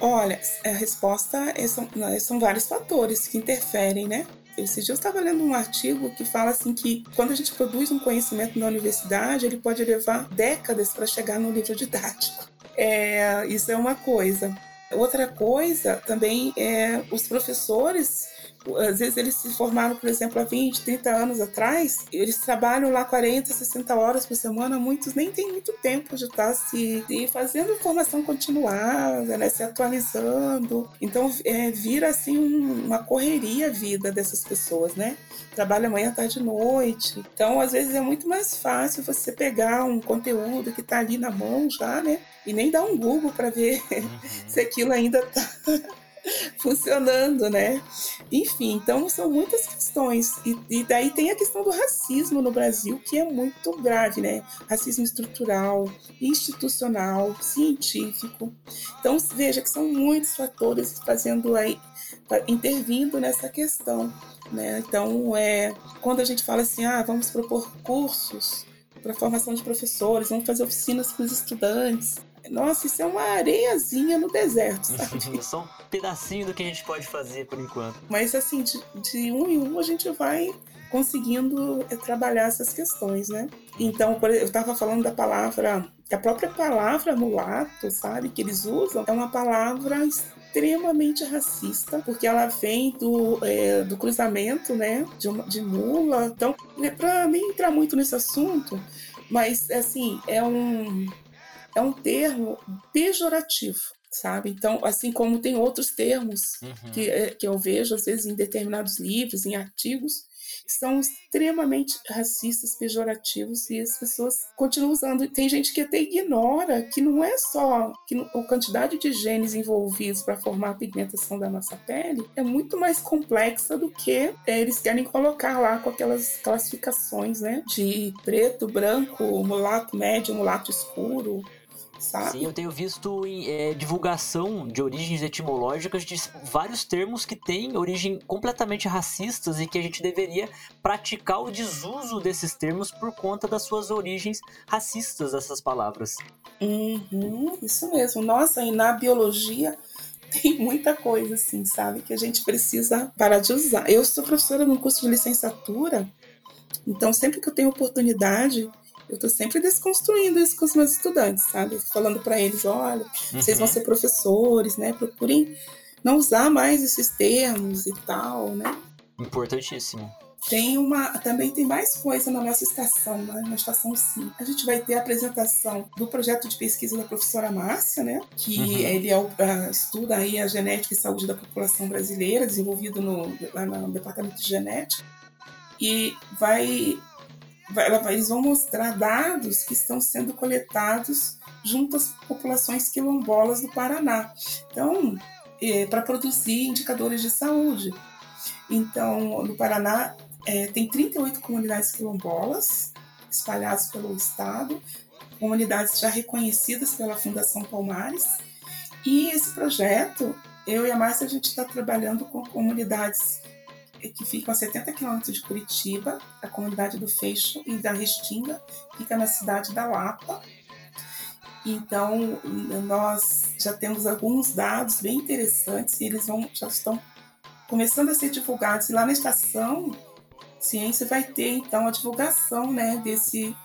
Olha, a resposta é, são, são vários fatores que interferem, né? Esse dia eu estava lendo um artigo que fala assim que quando a gente produz um conhecimento na universidade, ele pode levar décadas para chegar no livro didático. É, isso é uma coisa. Outra coisa também é os professores às vezes eles se formaram, por exemplo, há 20, 30 anos atrás, eles trabalham lá 40, 60 horas por semana, muitos nem têm muito tempo de estar se, se fazendo formação continuada, né, se atualizando. Então é, vira assim um, uma correria a vida dessas pessoas, né? Trabalha manhã, tarde e noite. Então, às vezes é muito mais fácil você pegar um conteúdo que está ali na mão já, né? E nem dar um Google para ver uhum. *laughs* se aquilo ainda está *laughs* funcionando, né? Enfim, então são muitas questões. E, e, daí tem a questão do racismo no Brasil, que é muito grave, né? Racismo estrutural, institucional, científico. Então, veja que são muitos fatores fazendo aí, intervindo nessa questão. Né? Então, é, quando a gente fala assim, ah, vamos propor cursos para formação de professores, vamos fazer oficinas para os estudantes, nossa, isso é uma areiazinha no deserto, sabe? *laughs* Só um pedacinho do que a gente pode fazer por enquanto. Mas assim, de, de um em um a gente vai conseguindo eh, trabalhar essas questões, né? Então, eu estava falando da palavra, a própria palavra mulato, sabe, que eles usam, é uma palavra extremamente racista, porque ela vem do, é, do cruzamento, né, de, uma, de mula. Então, é para nem entrar muito nesse assunto, mas assim, é um é um termo pejorativo, sabe? Então, assim como tem outros termos uhum. que, é, que eu vejo, às vezes, em determinados livros, em artigos, são extremamente racistas, pejorativos e as pessoas continuam usando. Tem gente que até ignora que não é só que a quantidade de genes envolvidos para formar a pigmentação da nossa pele é muito mais complexa do que é, eles querem colocar lá com aquelas classificações, né? De preto, branco, mulato médio, mulato escuro, sabe? Sim, eu tenho visto em, é, divulgação de origens etimológicas de vários termos que têm origem completamente racistas e que a gente deveria praticar o desuso desses termos por conta das suas origens racistas dessas palavras. Uhum, isso mesmo. Nossa, e na biologia *laughs* tem muita coisa assim, sabe? Que a gente precisa parar de usar. Eu sou professora num curso de licenciatura, então sempre que eu tenho oportunidade, eu estou sempre desconstruindo isso com os meus estudantes, sabe? Falando para eles, olha, uhum. vocês vão uhum. ser professores, né? Procurem não usar mais esses termos e tal, né? Importantíssimo. Tem uma, também tem mais coisa na nossa estação, né? na estação 5. A gente vai ter a apresentação do projeto de pesquisa da professora Márcia, né? Que uhum. ele é o, estuda aí a genética e saúde da população brasileira, desenvolvido no, lá no departamento de genética. E vai eles vão mostrar dados que estão sendo coletados junto às populações quilombolas do Paraná. Então, é, para produzir indicadores de saúde. Então, no Paraná, é, tem 38 comunidades quilombolas espalhadas pelo estado, comunidades já reconhecidas pela Fundação Palmares. E esse projeto, eu e a Márcia, a gente está trabalhando com comunidades que ficam a 70 quilômetros de Curitiba, a comunidade do Fecho e da Restinga fica na cidade da Lapa. Então, nós já temos alguns dados bem interessantes e eles vão, já estão começando a ser divulgados. E lá na estação Ciência vai ter, então, a divulgação né, desse,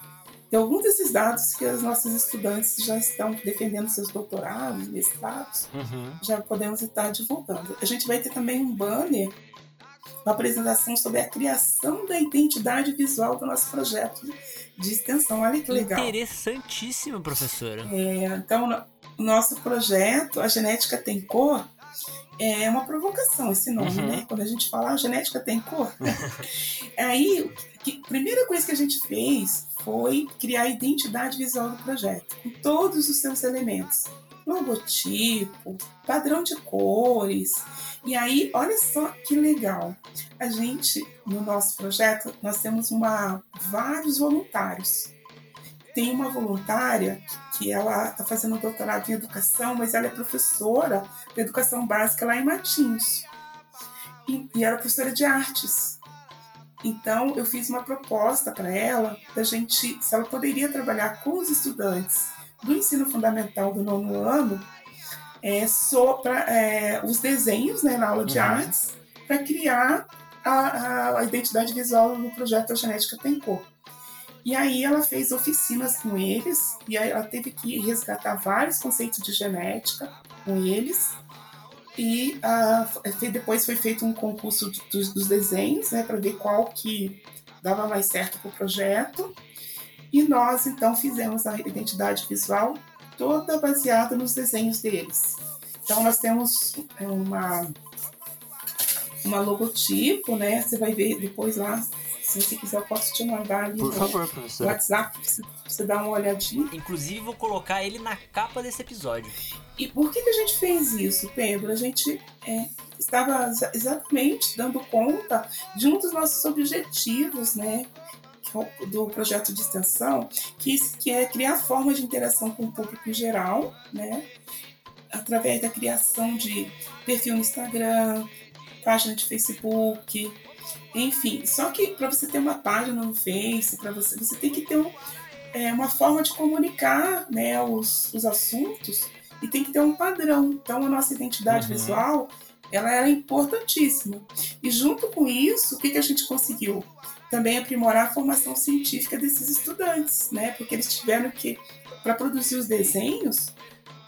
de alguns desses dados que os nossos estudantes já estão defendendo seus doutorados, mestrados, uhum. já podemos estar divulgando. A gente vai ter também um banner uma apresentação sobre a criação da identidade visual do nosso projeto de extensão. Olha que legal. Interessantíssimo, professora. É, então, o nosso projeto, a Genética Tem Cor, É uma provocação esse nome, Uhum. né? Quando a gente fala, ah, genética tem cor. *laughs* Aí, que, a primeira coisa que a gente fez foi criar a identidade visual do projeto, com todos os seus elementos. Logotipo, padrão de cores. E aí, olha só que legal. A gente, no nosso projeto, nós temos uma, vários voluntários. Tem uma voluntária que ela está fazendo doutorado em educação, mas ela é professora de educação básica lá em Matinhos. E, e era professora de artes. Então, eu fiz uma proposta para ela, da gente, se ela poderia trabalhar com os estudantes do ensino fundamental do nono ano, é, pra, é, os desenhos né, na aula de Uhum. artes, para criar a, a, a identidade visual no projeto A Genética Tem Cor. E aí ela fez oficinas com eles, e aí ela teve que resgatar vários conceitos de genética com eles. E fe- depois foi feito um concurso de- dos, dos desenhos, né, para ver qual que dava mais certo para o projeto. E nós então fizemos a identidade visual toda baseada nos desenhos deles. Então nós temos é, uma uma logotipo, né? Você vai ver depois lá, se você quiser eu posso te mandar ali Por no favor, no. WhatsApp pra você, pra você dar uma olhadinha. Inclusive, vou colocar ele na capa desse episódio. E por que, que a gente fez isso, Pedro? A gente é, estava exa- exatamente dando conta de um dos nossos objetivos, né? Do projeto de extensão, que, que é criar formas de interação com o público em geral, né? Através da criação de perfil no Instagram, página de Facebook, enfim. Só que para você ter uma página no Face, para você, você tem que ter um, é, uma forma de comunicar né, os, os assuntos e tem que ter um padrão. Então, a nossa identidade Uhum. visual ela era importantíssima. E junto com isso, o que, que a gente conseguiu? Também aprimorar a formação científica desses estudantes, né? Porque eles tiveram que, para produzir os desenhos,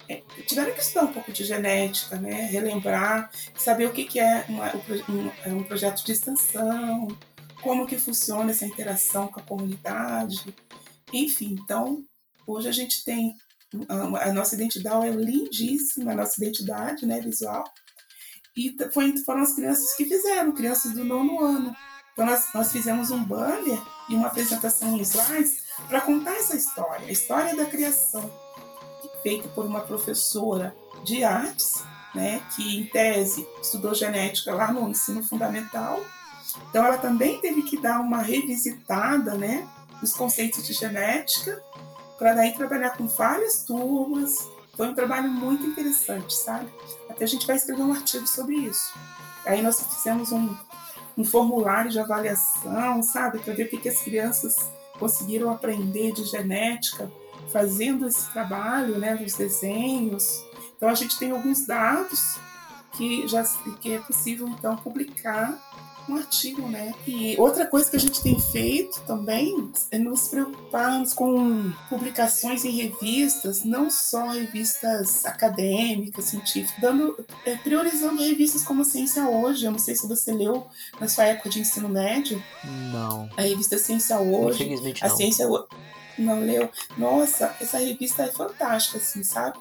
é, tiveram que estudar um pouco de genética, né? Relembrar, saber o que, que é uma- um, é um projeto de extensão, como que funciona essa interação com a comunidade. Enfim, então, hoje a gente tem a, a nossa identidade é lindíssima, a nossa identidade né, visual. E foi, foram as crianças que fizeram, crianças do nono ano. Então nós, nós fizemos um banner e uma apresentação em slides para contar essa história, a história da criação, feita por uma professora de artes, né, que em tese estudou genética lá no ensino fundamental. Então ela também teve que dar uma revisitada, né, nos conceitos de genética, para daí trabalhar com várias turmas. Foi um trabalho muito interessante, sabe? Até a gente vai escrever um artigo sobre isso. Aí nós fizemos um, um formulário de avaliação, sabe, para ver o que, que as crianças conseguiram aprender de genética fazendo esse trabalho, né, dos desenhos. Então a gente tem alguns dados que já que é possível então publicar um artigo, né? E outra coisa que a gente tem feito também é nos preocuparmos com publicações em revistas, não só revistas acadêmicas, científicas, dando, é, priorizando revistas como a Ciência Hoje. Eu não sei se você leu na sua época de ensino médio, Não. a revista Ciência Hoje. Infelizmente A não. ciência Ho- não leu. Nossa, essa revista é fantástica, assim, sabe?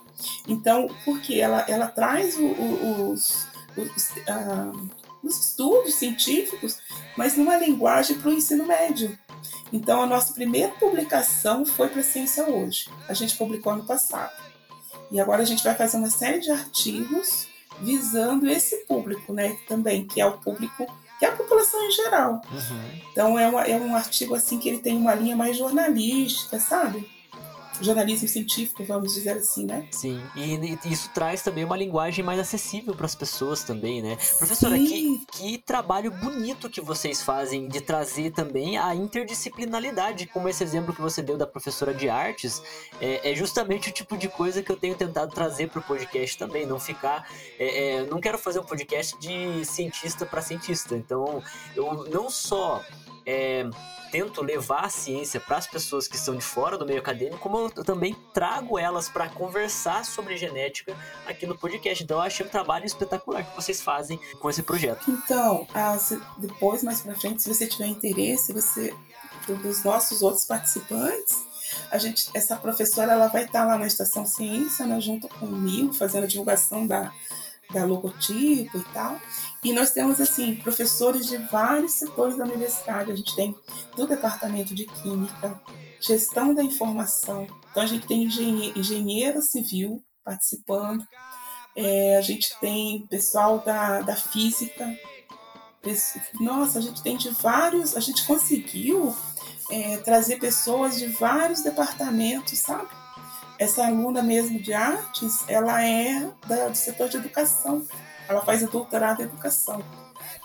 Então, porque ela, ela traz o- o- os, os, ah, os estudos científicos, mas numa linguagem para o ensino médio. Então, a nossa primeira publicação foi para a Ciência Hoje. A gente publicou ano passado. E agora a gente vai fazer uma série de artigos visando esse público, né? Também, que é o público, que é a população em geral. Uhum. Então é, uma- é um artigo assim que ele tem uma linha mais jornalística, sabe? Jornalismo científico, vamos dizer assim, né? Sim, e, isso traz também uma linguagem mais acessível para as pessoas também, né? Professora, que, que trabalho bonito que vocês fazem de trazer também a interdisciplinaridade, como esse exemplo que você deu da professora de artes, é, é justamente o tipo de coisa que eu tenho tentado trazer para o podcast também, não ficar, é, é, não quero fazer um podcast de cientista para cientista, então eu não só é, tento levar a ciência para as pessoas que estão de fora do meio acadêmico, como eu também trago elas para conversar sobre genética aqui no podcast. Então eu achei um trabalho espetacular que vocês fazem com esse projeto. Então, ah, depois, mais pra frente, se você tiver interesse, você do- dos nossos outros participantes, a gente, essa professora ela vai estar lá na Estação Ciência, né, junto comigo, fazendo a divulgação da, da logotipo e tal. E nós temos, assim, professores de vários setores da universidade. A gente tem do departamento de Química, gestão da informação. Então, a gente tem engenheiro, engenheiro civil participando. É, a gente tem pessoal da, da física. Nossa, a gente tem de vários. A gente conseguiu é, trazer pessoas de vários departamentos, sabe? Essa aluna mesmo de artes, ela é da, do setor de educação. Ela faz o doutorado em educação.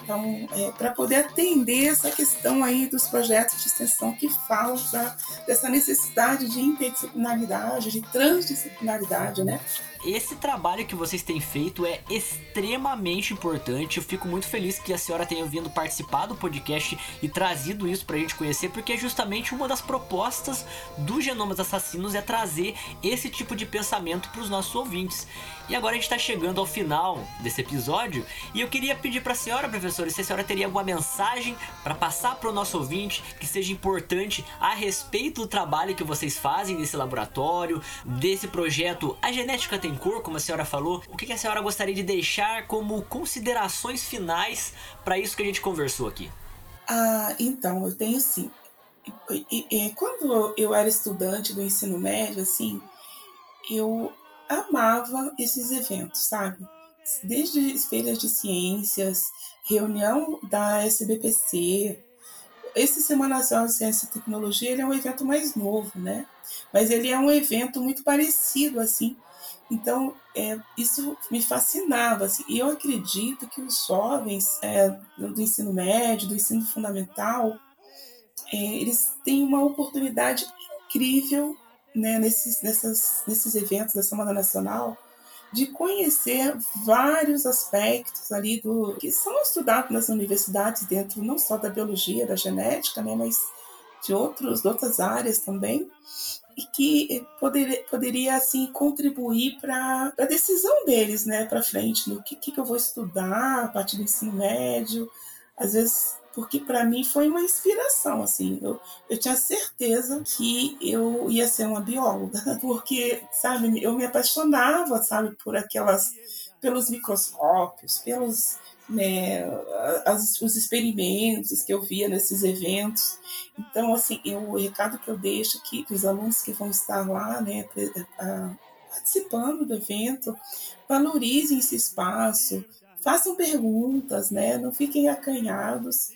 Então, é, para poder atender essa questão aí dos projetos de extensão que falam da, dessa necessidade de interdisciplinaridade, de transdisciplinaridade, né? Esse trabalho que vocês têm feito é extremamente importante. Eu fico muito feliz que a senhora tenha vindo participar do podcast e trazido isso pra gente conhecer, porque é justamente uma das propostas do Genomas Assassinos é trazer esse tipo de pensamento para os nossos ouvintes. E agora a gente está chegando ao final desse episódio e eu queria pedir para a senhora, professora, se a senhora teria alguma mensagem para passar para o nosso ouvinte que seja importante a respeito do trabalho que vocês fazem nesse laboratório, desse projeto A Genética Tem Cor, como a senhora falou. O que a senhora gostaria de deixar como considerações finais para isso que a gente conversou aqui? Ah, então, eu tenho sim. Quando eu era estudante do ensino médio, assim, eu amava esses eventos, sabe? Desde feiras de ciências, reunião da SBPC. Esse Semana Nacional de Ciência e Tecnologia ele é um evento mais novo, né? Mas ele é um evento muito parecido, assim. Então, é, isso me fascinava. Assim. E eu acredito que os jovens é, do ensino médio, do ensino fundamental, é, eles têm uma oportunidade incrível né, nesses, nessas, nesses eventos da Semana Nacional, de conhecer vários aspectos ali do que são estudados nas universidades dentro não só da biologia, da genética, né, mas de outros de outras áreas também e que poder, poderia assim contribuir para a decisão deles, né, para frente, no que, que eu vou estudar a partir do ensino médio, às vezes porque para mim foi uma inspiração, assim, eu, eu tinha certeza que eu ia ser uma bióloga, *laughs* porque, sabe, eu me apaixonava, sabe, por aquelas, pelos microscópios, pelos, né, as, os experimentos que eu via nesses eventos, então, assim, eu, o recado que eu deixo aqui, que os alunos que vão estar lá, né, participando do evento, valorizem esse espaço, façam perguntas, né? Não fiquem acanhados.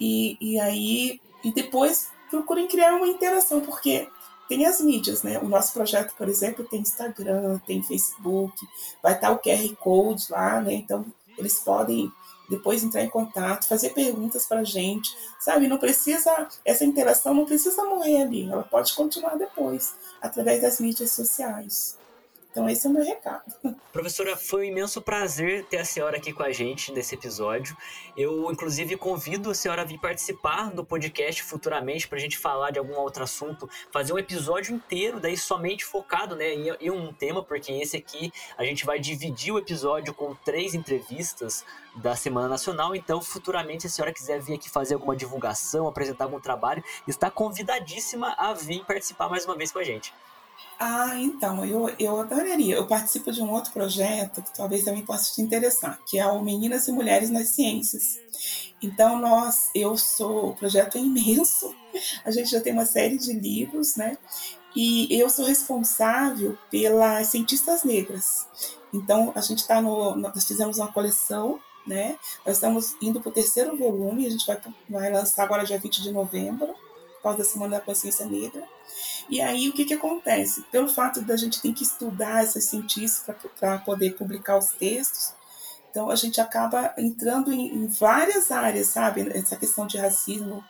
E, e aí, e depois procurem criar uma interação, porque tem as mídias, né? O nosso projeto, por exemplo, tem Instagram, tem Facebook, vai estar o QR Code lá, né? Então, eles podem depois entrar em contato, fazer perguntas para a gente, sabe? Não precisa, essa interação não precisa morrer ali, ela pode continuar depois, através das mídias sociais. Então, esse é o meu recado. Professora, foi um imenso prazer ter a senhora aqui com a gente nesse episódio. Eu, inclusive, convido a senhora a vir participar do podcast futuramente para a gente falar de algum outro assunto, fazer um episódio inteiro, daí somente focado né, em, em um tema, porque esse aqui a gente vai dividir o episódio com três entrevistas da Semana Nacional. Então, futuramente, se a senhora quiser vir aqui fazer alguma divulgação, apresentar algum trabalho, está convidadíssima a vir participar mais uma vez com a gente. Ah, então, eu, eu adoraria. Eu participo de um outro projeto que talvez também possa te interessar, que é o Meninas e Mulheres nas Ciências. Então, nós, eu sou, o projeto é imenso, *laughs* a gente já tem uma série de livros, né? E eu sou responsável pelas cientistas negras. Então, a gente está no. Nós fizemos uma coleção, né? Nós estamos indo para o terceiro volume, a gente vai, vai lançar agora dia 20 de novembro, por causa da Semana da Consciência Negra. E aí o que, que acontece? Pelo fato da gente ter que estudar essas cientistas para poder publicar os textos, então a gente acaba entrando em, em, várias áreas, sabe? Essa questão de racismo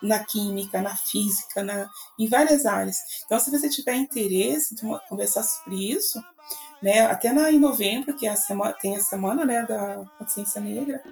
na química, na física, na, em várias áreas. Então, se você tiver interesse de conversar sobre isso, né, até na, em novembro, que é a semana, tem a semana né, da consciência negra,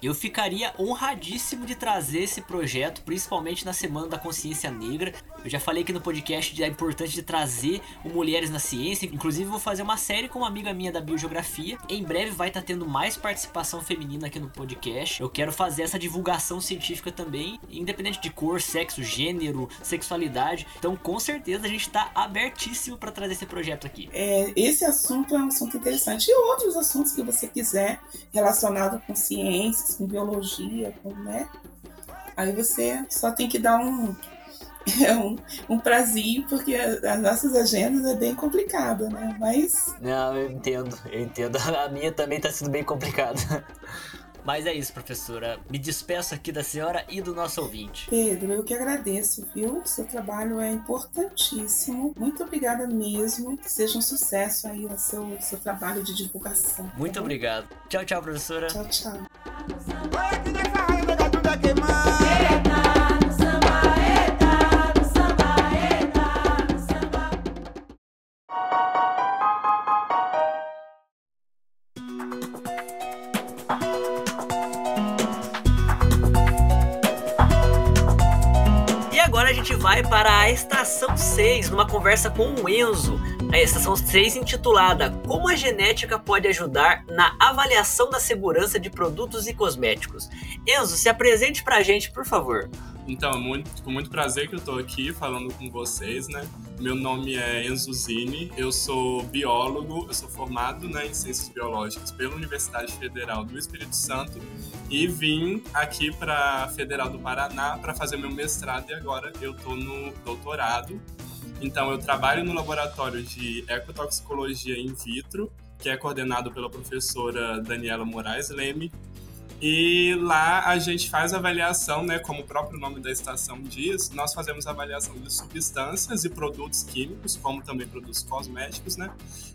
Eu ficaria honradíssimo de trazer esse projeto, principalmente na Semana da Consciência Negra. Eu já falei aqui no podcast da importância de trazer o Mulheres na Ciência. Inclusive, vou fazer uma série com uma amiga minha da Biogeografia. Em breve vai estar tá tendo mais participação feminina aqui no podcast. Eu quero fazer essa divulgação científica também, independente de cor, sexo, gênero, sexualidade. Então, com certeza, a gente está abertíssimo para trazer esse projeto aqui. É, esse assunto é um assunto interessante. E outros assuntos que você quiser relacionado com ciência com biologia, com, né? Aí você só tem que dar um, *laughs* é um, um prazinho, porque as nossas agendas é bem complicada, né? Mas. Não, eu entendo, eu entendo. *laughs* A minha também está sendo bem complicada. Mas é isso, professora. Me despeço aqui da senhora e do nosso ouvinte. Pedro, eu que agradeço, viu? Seu trabalho é importantíssimo. Muito obrigada mesmo. Que seja um sucesso aí o seu, seu trabalho de divulgação. Tá Muito tá obrigado. Tchau, tchau, professora. Tchau, tchau. Vai para a estação 6, numa conversa com o Enzo. A estação 6 intitulada Como a genética pode ajudar na avaliação da segurança de produtos e cosméticos. Enzo, se apresente para a gente, por favor. Então, muito, com muito prazer que eu estou aqui falando com vocês, né? Meu nome é Enzo Zini, eu sou biólogo, eu sou formado né, em Ciências Biológicas pela Universidade Federal do Espírito Santo e vim aqui para a Federal do Paraná para fazer meu mestrado e agora eu estou no doutorado. Então, eu trabalho no laboratório de ecotoxicologia in vitro, que é coordenado pela professora Daniela Moraes Leme, e lá a gente faz avaliação, né, como o próprio nome da estação diz, nós fazemos avaliação de substâncias e produtos químicos, como também produtos cosméticos, né,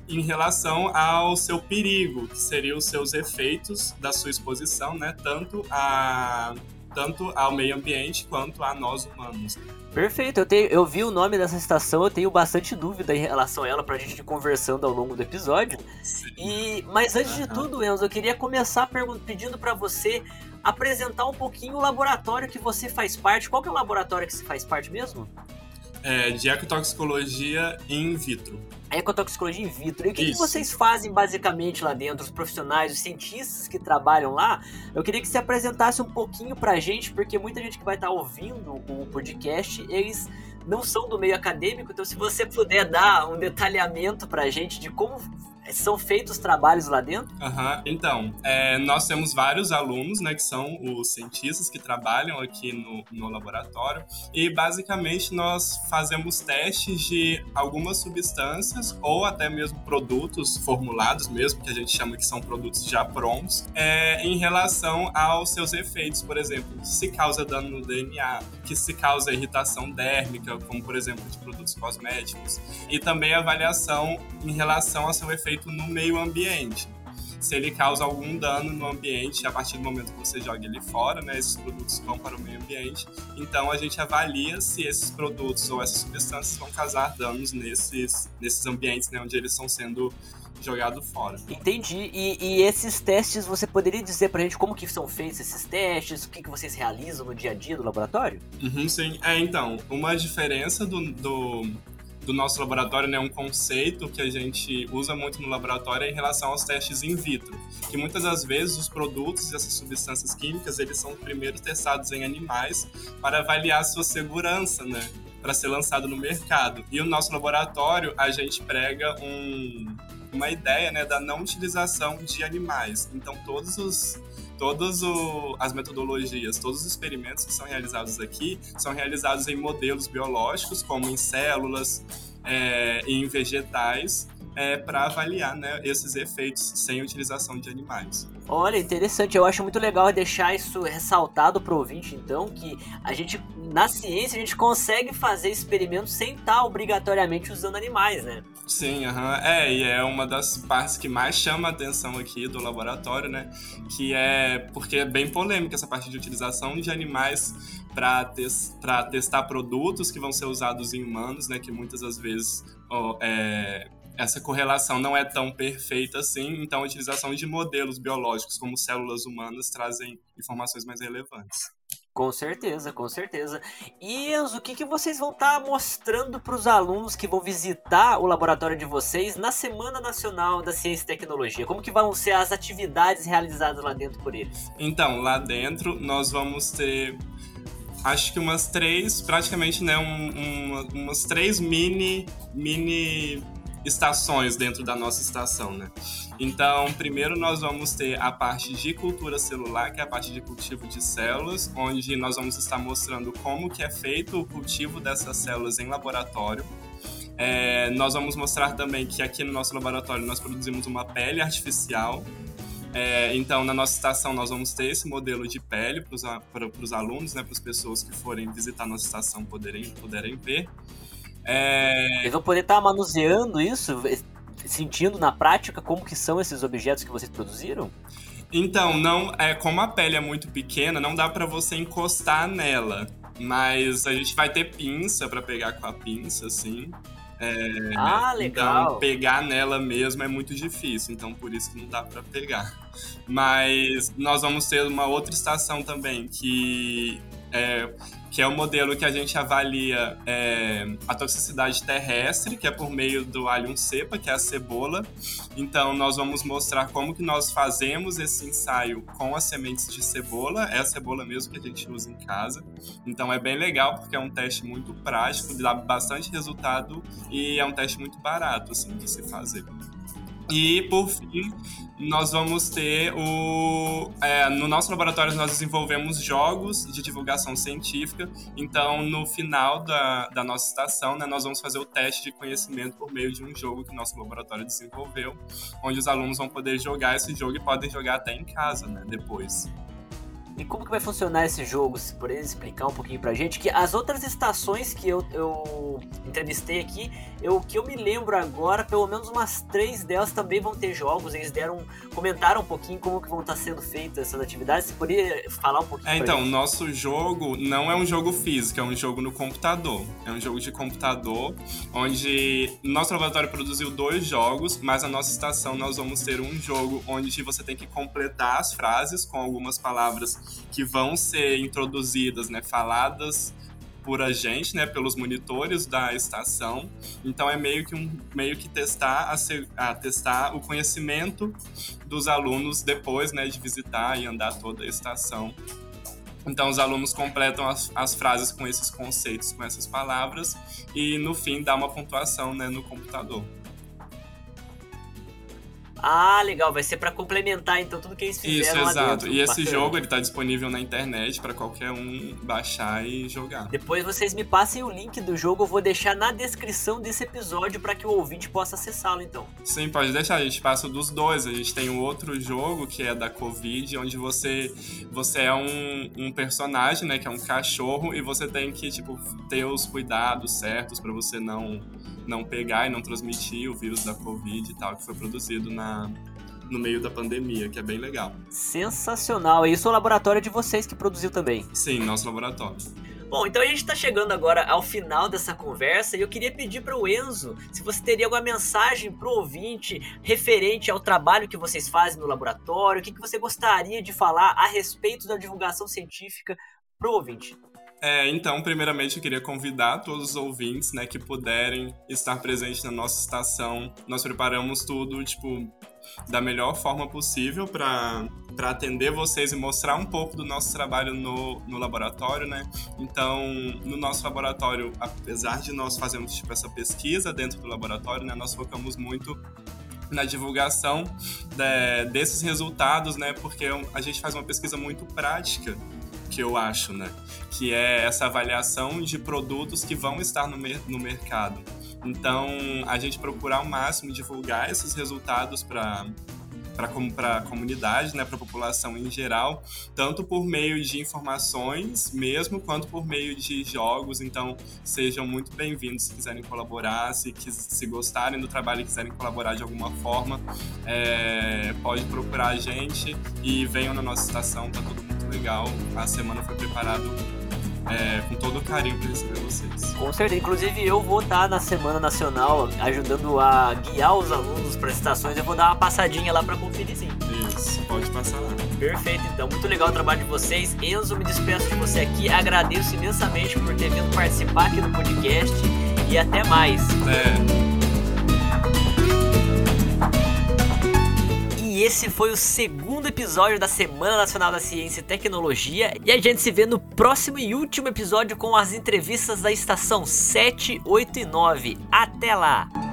em relação ao seu perigo, que seriam os seus efeitos da sua exposição, né, tanto a tanto ao meio ambiente quanto a nós humanos. Perfeito, eu, tenho, eu vi o nome dessa estação, eu tenho bastante dúvida em relação a ela pra gente ir conversando ao longo do episódio. E Mas antes de tudo, Enzo, eu queria começar pedindo para você apresentar um pouquinho o laboratório que você faz parte. Qual que é o laboratório que você faz parte mesmo? É, de ecotoxicologia in vitro. A ecotoxicologia in vitro. E o que, que, vocês fazem basicamente lá dentro, os profissionais, os cientistas que trabalham lá? Eu queria que você apresentasse um pouquinho pra gente, porque muita gente que vai estar ouvindo o podcast, eles não são do meio acadêmico, então se você puder dar um detalhamento pra gente de como são feitos trabalhos lá dentro? Uhum. Então, é, nós temos vários alunos, né, que são os cientistas que trabalham aqui no, no laboratório e basicamente nós fazemos testes de algumas substâncias ou até mesmo produtos formulados mesmo, que a gente chama que são produtos já prontos, é, em relação aos seus efeitos, por exemplo, se causa dano no DNA, que se causa irritação dérmica, como por exemplo de produtos cosméticos, e também avaliação em relação ao seu efeito feito no meio ambiente. Se ele causa algum dano no ambiente, a partir do momento que você joga ele fora, né, esses produtos vão para o meio ambiente. Então a gente avalia se esses produtos ou essas substâncias vão causar danos nesses, nesses ambientes né, onde eles estão sendo jogados fora. Entendi. E, e, esses testes, você poderia dizer pra gente como que são feitos esses testes? O que, que vocês realizam no dia a dia do laboratório? Uhum, sim. É, então, uma diferença do, do, do nosso laboratório, né, um conceito que a gente usa muito no laboratório é em relação aos testes in vitro, que muitas das vezes os produtos e essas substâncias químicas, eles são primeiro testados em animais para avaliar sua segurança, né, para ser lançado no mercado. E o nosso laboratório, a gente prega um, uma ideia, né, da não utilização de animais. Então todos os todas as metodologias, todos os experimentos que são realizados aqui são realizados em modelos biológicos, como em células, é, em vegetais, é, para avaliar né, esses efeitos sem utilização de animais. Olha, interessante. Eu acho muito legal deixar isso ressaltado para o ouvinte, então, que a gente, na ciência, a gente consegue fazer experimentos sem estar obrigatoriamente usando animais, né? Sim, uhum. é, e é uma das partes que mais chama a atenção aqui do laboratório, né? Que é porque é bem polêmica essa parte de utilização de animais para tes testar produtos que vão ser usados em humanos, né? Que muitas das vezes oh, é, essa correlação não é tão perfeita assim, então a utilização de modelos biológicos como células humanas trazem informações mais relevantes. Com certeza, com certeza. E Enzo, o que, que vocês vão estar tá mostrando para os alunos que vão visitar o laboratório de vocês na Semana Nacional da Ciência e Tecnologia? Como que vão ser as atividades realizadas lá dentro por eles? Então, lá dentro nós vamos ter acho que umas três, praticamente, né, um, um, umas três mini, mini estações dentro da nossa estação, né? Então, primeiro nós vamos ter a parte de cultura celular, que é a parte de cultivo de células, onde nós vamos estar mostrando como que é feito o cultivo dessas células em laboratório. É, nós vamos mostrar também que aqui no nosso laboratório nós produzimos uma pele artificial. É, então, na nossa estação, nós vamos ter esse modelo de pele para os alunos, né, para as pessoas que forem visitar nossa estação poderem, poderem ver. É... Eles vão poder estar tá manuseando isso, sentindo na prática como que são esses objetos que vocês produziram? Então, não, é como a pele é muito pequena, não dá para você encostar nela, mas a gente vai ter pinça para pegar com a pinça, assim. É, ah, legal. Então, pegar nela mesmo é muito difícil, então por isso que não dá para pegar. Mas nós vamos ter uma outra estação também que é, que é o modelo que a gente avalia é, a toxicidade terrestre, que é por meio do alho cepa, que é a cebola. Então, nós vamos mostrar como que nós fazemos esse ensaio com as sementes de cebola, é a cebola mesmo que a gente usa em casa. Então, é bem legal, porque é um teste muito prático, dá bastante resultado e é um teste muito barato, assim, de se fazer. E, por fim, nós vamos ter o. É, no nosso laboratório, nós desenvolvemos jogos de divulgação científica. Então, no final da, da nossa estação, né, nós vamos fazer o teste de conhecimento por meio de um jogo que o nosso laboratório desenvolveu, onde os alunos vão poder jogar esse jogo e podem jogar até em casa né, depois. E como que vai funcionar esse jogo? Se por explicar um pouquinho pra gente, que as outras estações que eu, eu entrevistei aqui, eu que eu me lembro agora, pelo menos umas três delas também vão ter jogos. Eles deram, comentaram um pouquinho como que vão estar sendo feitas essas atividades. Você poderia falar um pouquinho? É, então, o nosso jogo não é um jogo físico, é um jogo no computador. É um jogo de computador, onde nosso laboratório produziu dois jogos, mas na nossa estação nós vamos ter um jogo onde você tem que completar as frases com algumas palavras que vão ser introduzidas, né, faladas por a gente, né, pelos monitores da estação. Então é meio que um meio que testar a, a, testar o conhecimento dos alunos depois, né, de visitar e andar toda a estação. Então os alunos completam as, as frases com esses conceitos, com essas palavras e no fim dá uma pontuação, né, no computador. Ah, legal, vai ser para complementar então tudo que eles fizeram Isso, exato. Dentro, e esse jogo ele tá disponível na internet para qualquer um baixar e jogar. Depois vocês me passem o link do jogo, eu vou deixar na descrição desse episódio para que o ouvinte possa acessá-lo então. Sim, pode deixar, a gente passa dos dois. A gente tem um outro jogo que é da Covid, onde você você é um, um personagem, né, que é um cachorro e você tem que tipo ter os cuidados certos para você não não pegar e não transmitir o vírus da Covid e tal, que foi produzido na, no meio da pandemia, que é bem legal. Sensacional. E isso é o laboratório de vocês que produziu também? Sim, nosso laboratório. Bom, então a gente está chegando agora ao final dessa conversa e eu queria pedir para o Enzo se você teria alguma mensagem para o ouvinte referente ao trabalho que vocês fazem no laboratório, o que, que você gostaria de falar a respeito da divulgação científica para o ouvinte. É, então, primeiramente, eu queria convidar todos os ouvintes, né, que puderem estar presentes na nossa estação. Nós preparamos tudo, tipo, da melhor forma possível para atender vocês e mostrar um pouco do nosso trabalho no, no laboratório, né? Então, no nosso laboratório, apesar de nós fazermos tipo, essa pesquisa dentro do laboratório, né, nós focamos muito na divulgação de, desses resultados, né? Porque a gente faz uma pesquisa muito prática que eu acho, né? Que é essa avaliação de produtos que vão estar no, mer no mercado. Então, a gente procurar ao máximo divulgar esses resultados para para a comunidade, né, para a população em geral, tanto por meio de informações mesmo, quanto por meio de jogos. Então, sejam muito bem-vindos se quiserem colaborar, se, se gostarem do trabalho e quiserem colaborar de alguma forma, é, pode procurar a gente e venham na nossa estação, tá tudo muito legal. A semana foi preparado é, com todo o carinho para receber vocês. Com certeza. Inclusive, eu vou estar na Semana Nacional ajudando a guiar os alunos para as estações. Eu vou dar uma passadinha lá para conferir sim. Isso, pode passar lá. Perfeito, então. Muito legal o trabalho de vocês. Enzo, me despeço de você aqui. Agradeço imensamente por ter vindo participar aqui do podcast. E até mais. É. E esse foi o segundo episódio da Semana Nacional da Ciência e Tecnologia. E a gente se vê no próximo e último episódio com as entrevistas da estação 7, 8 e 9. Até lá!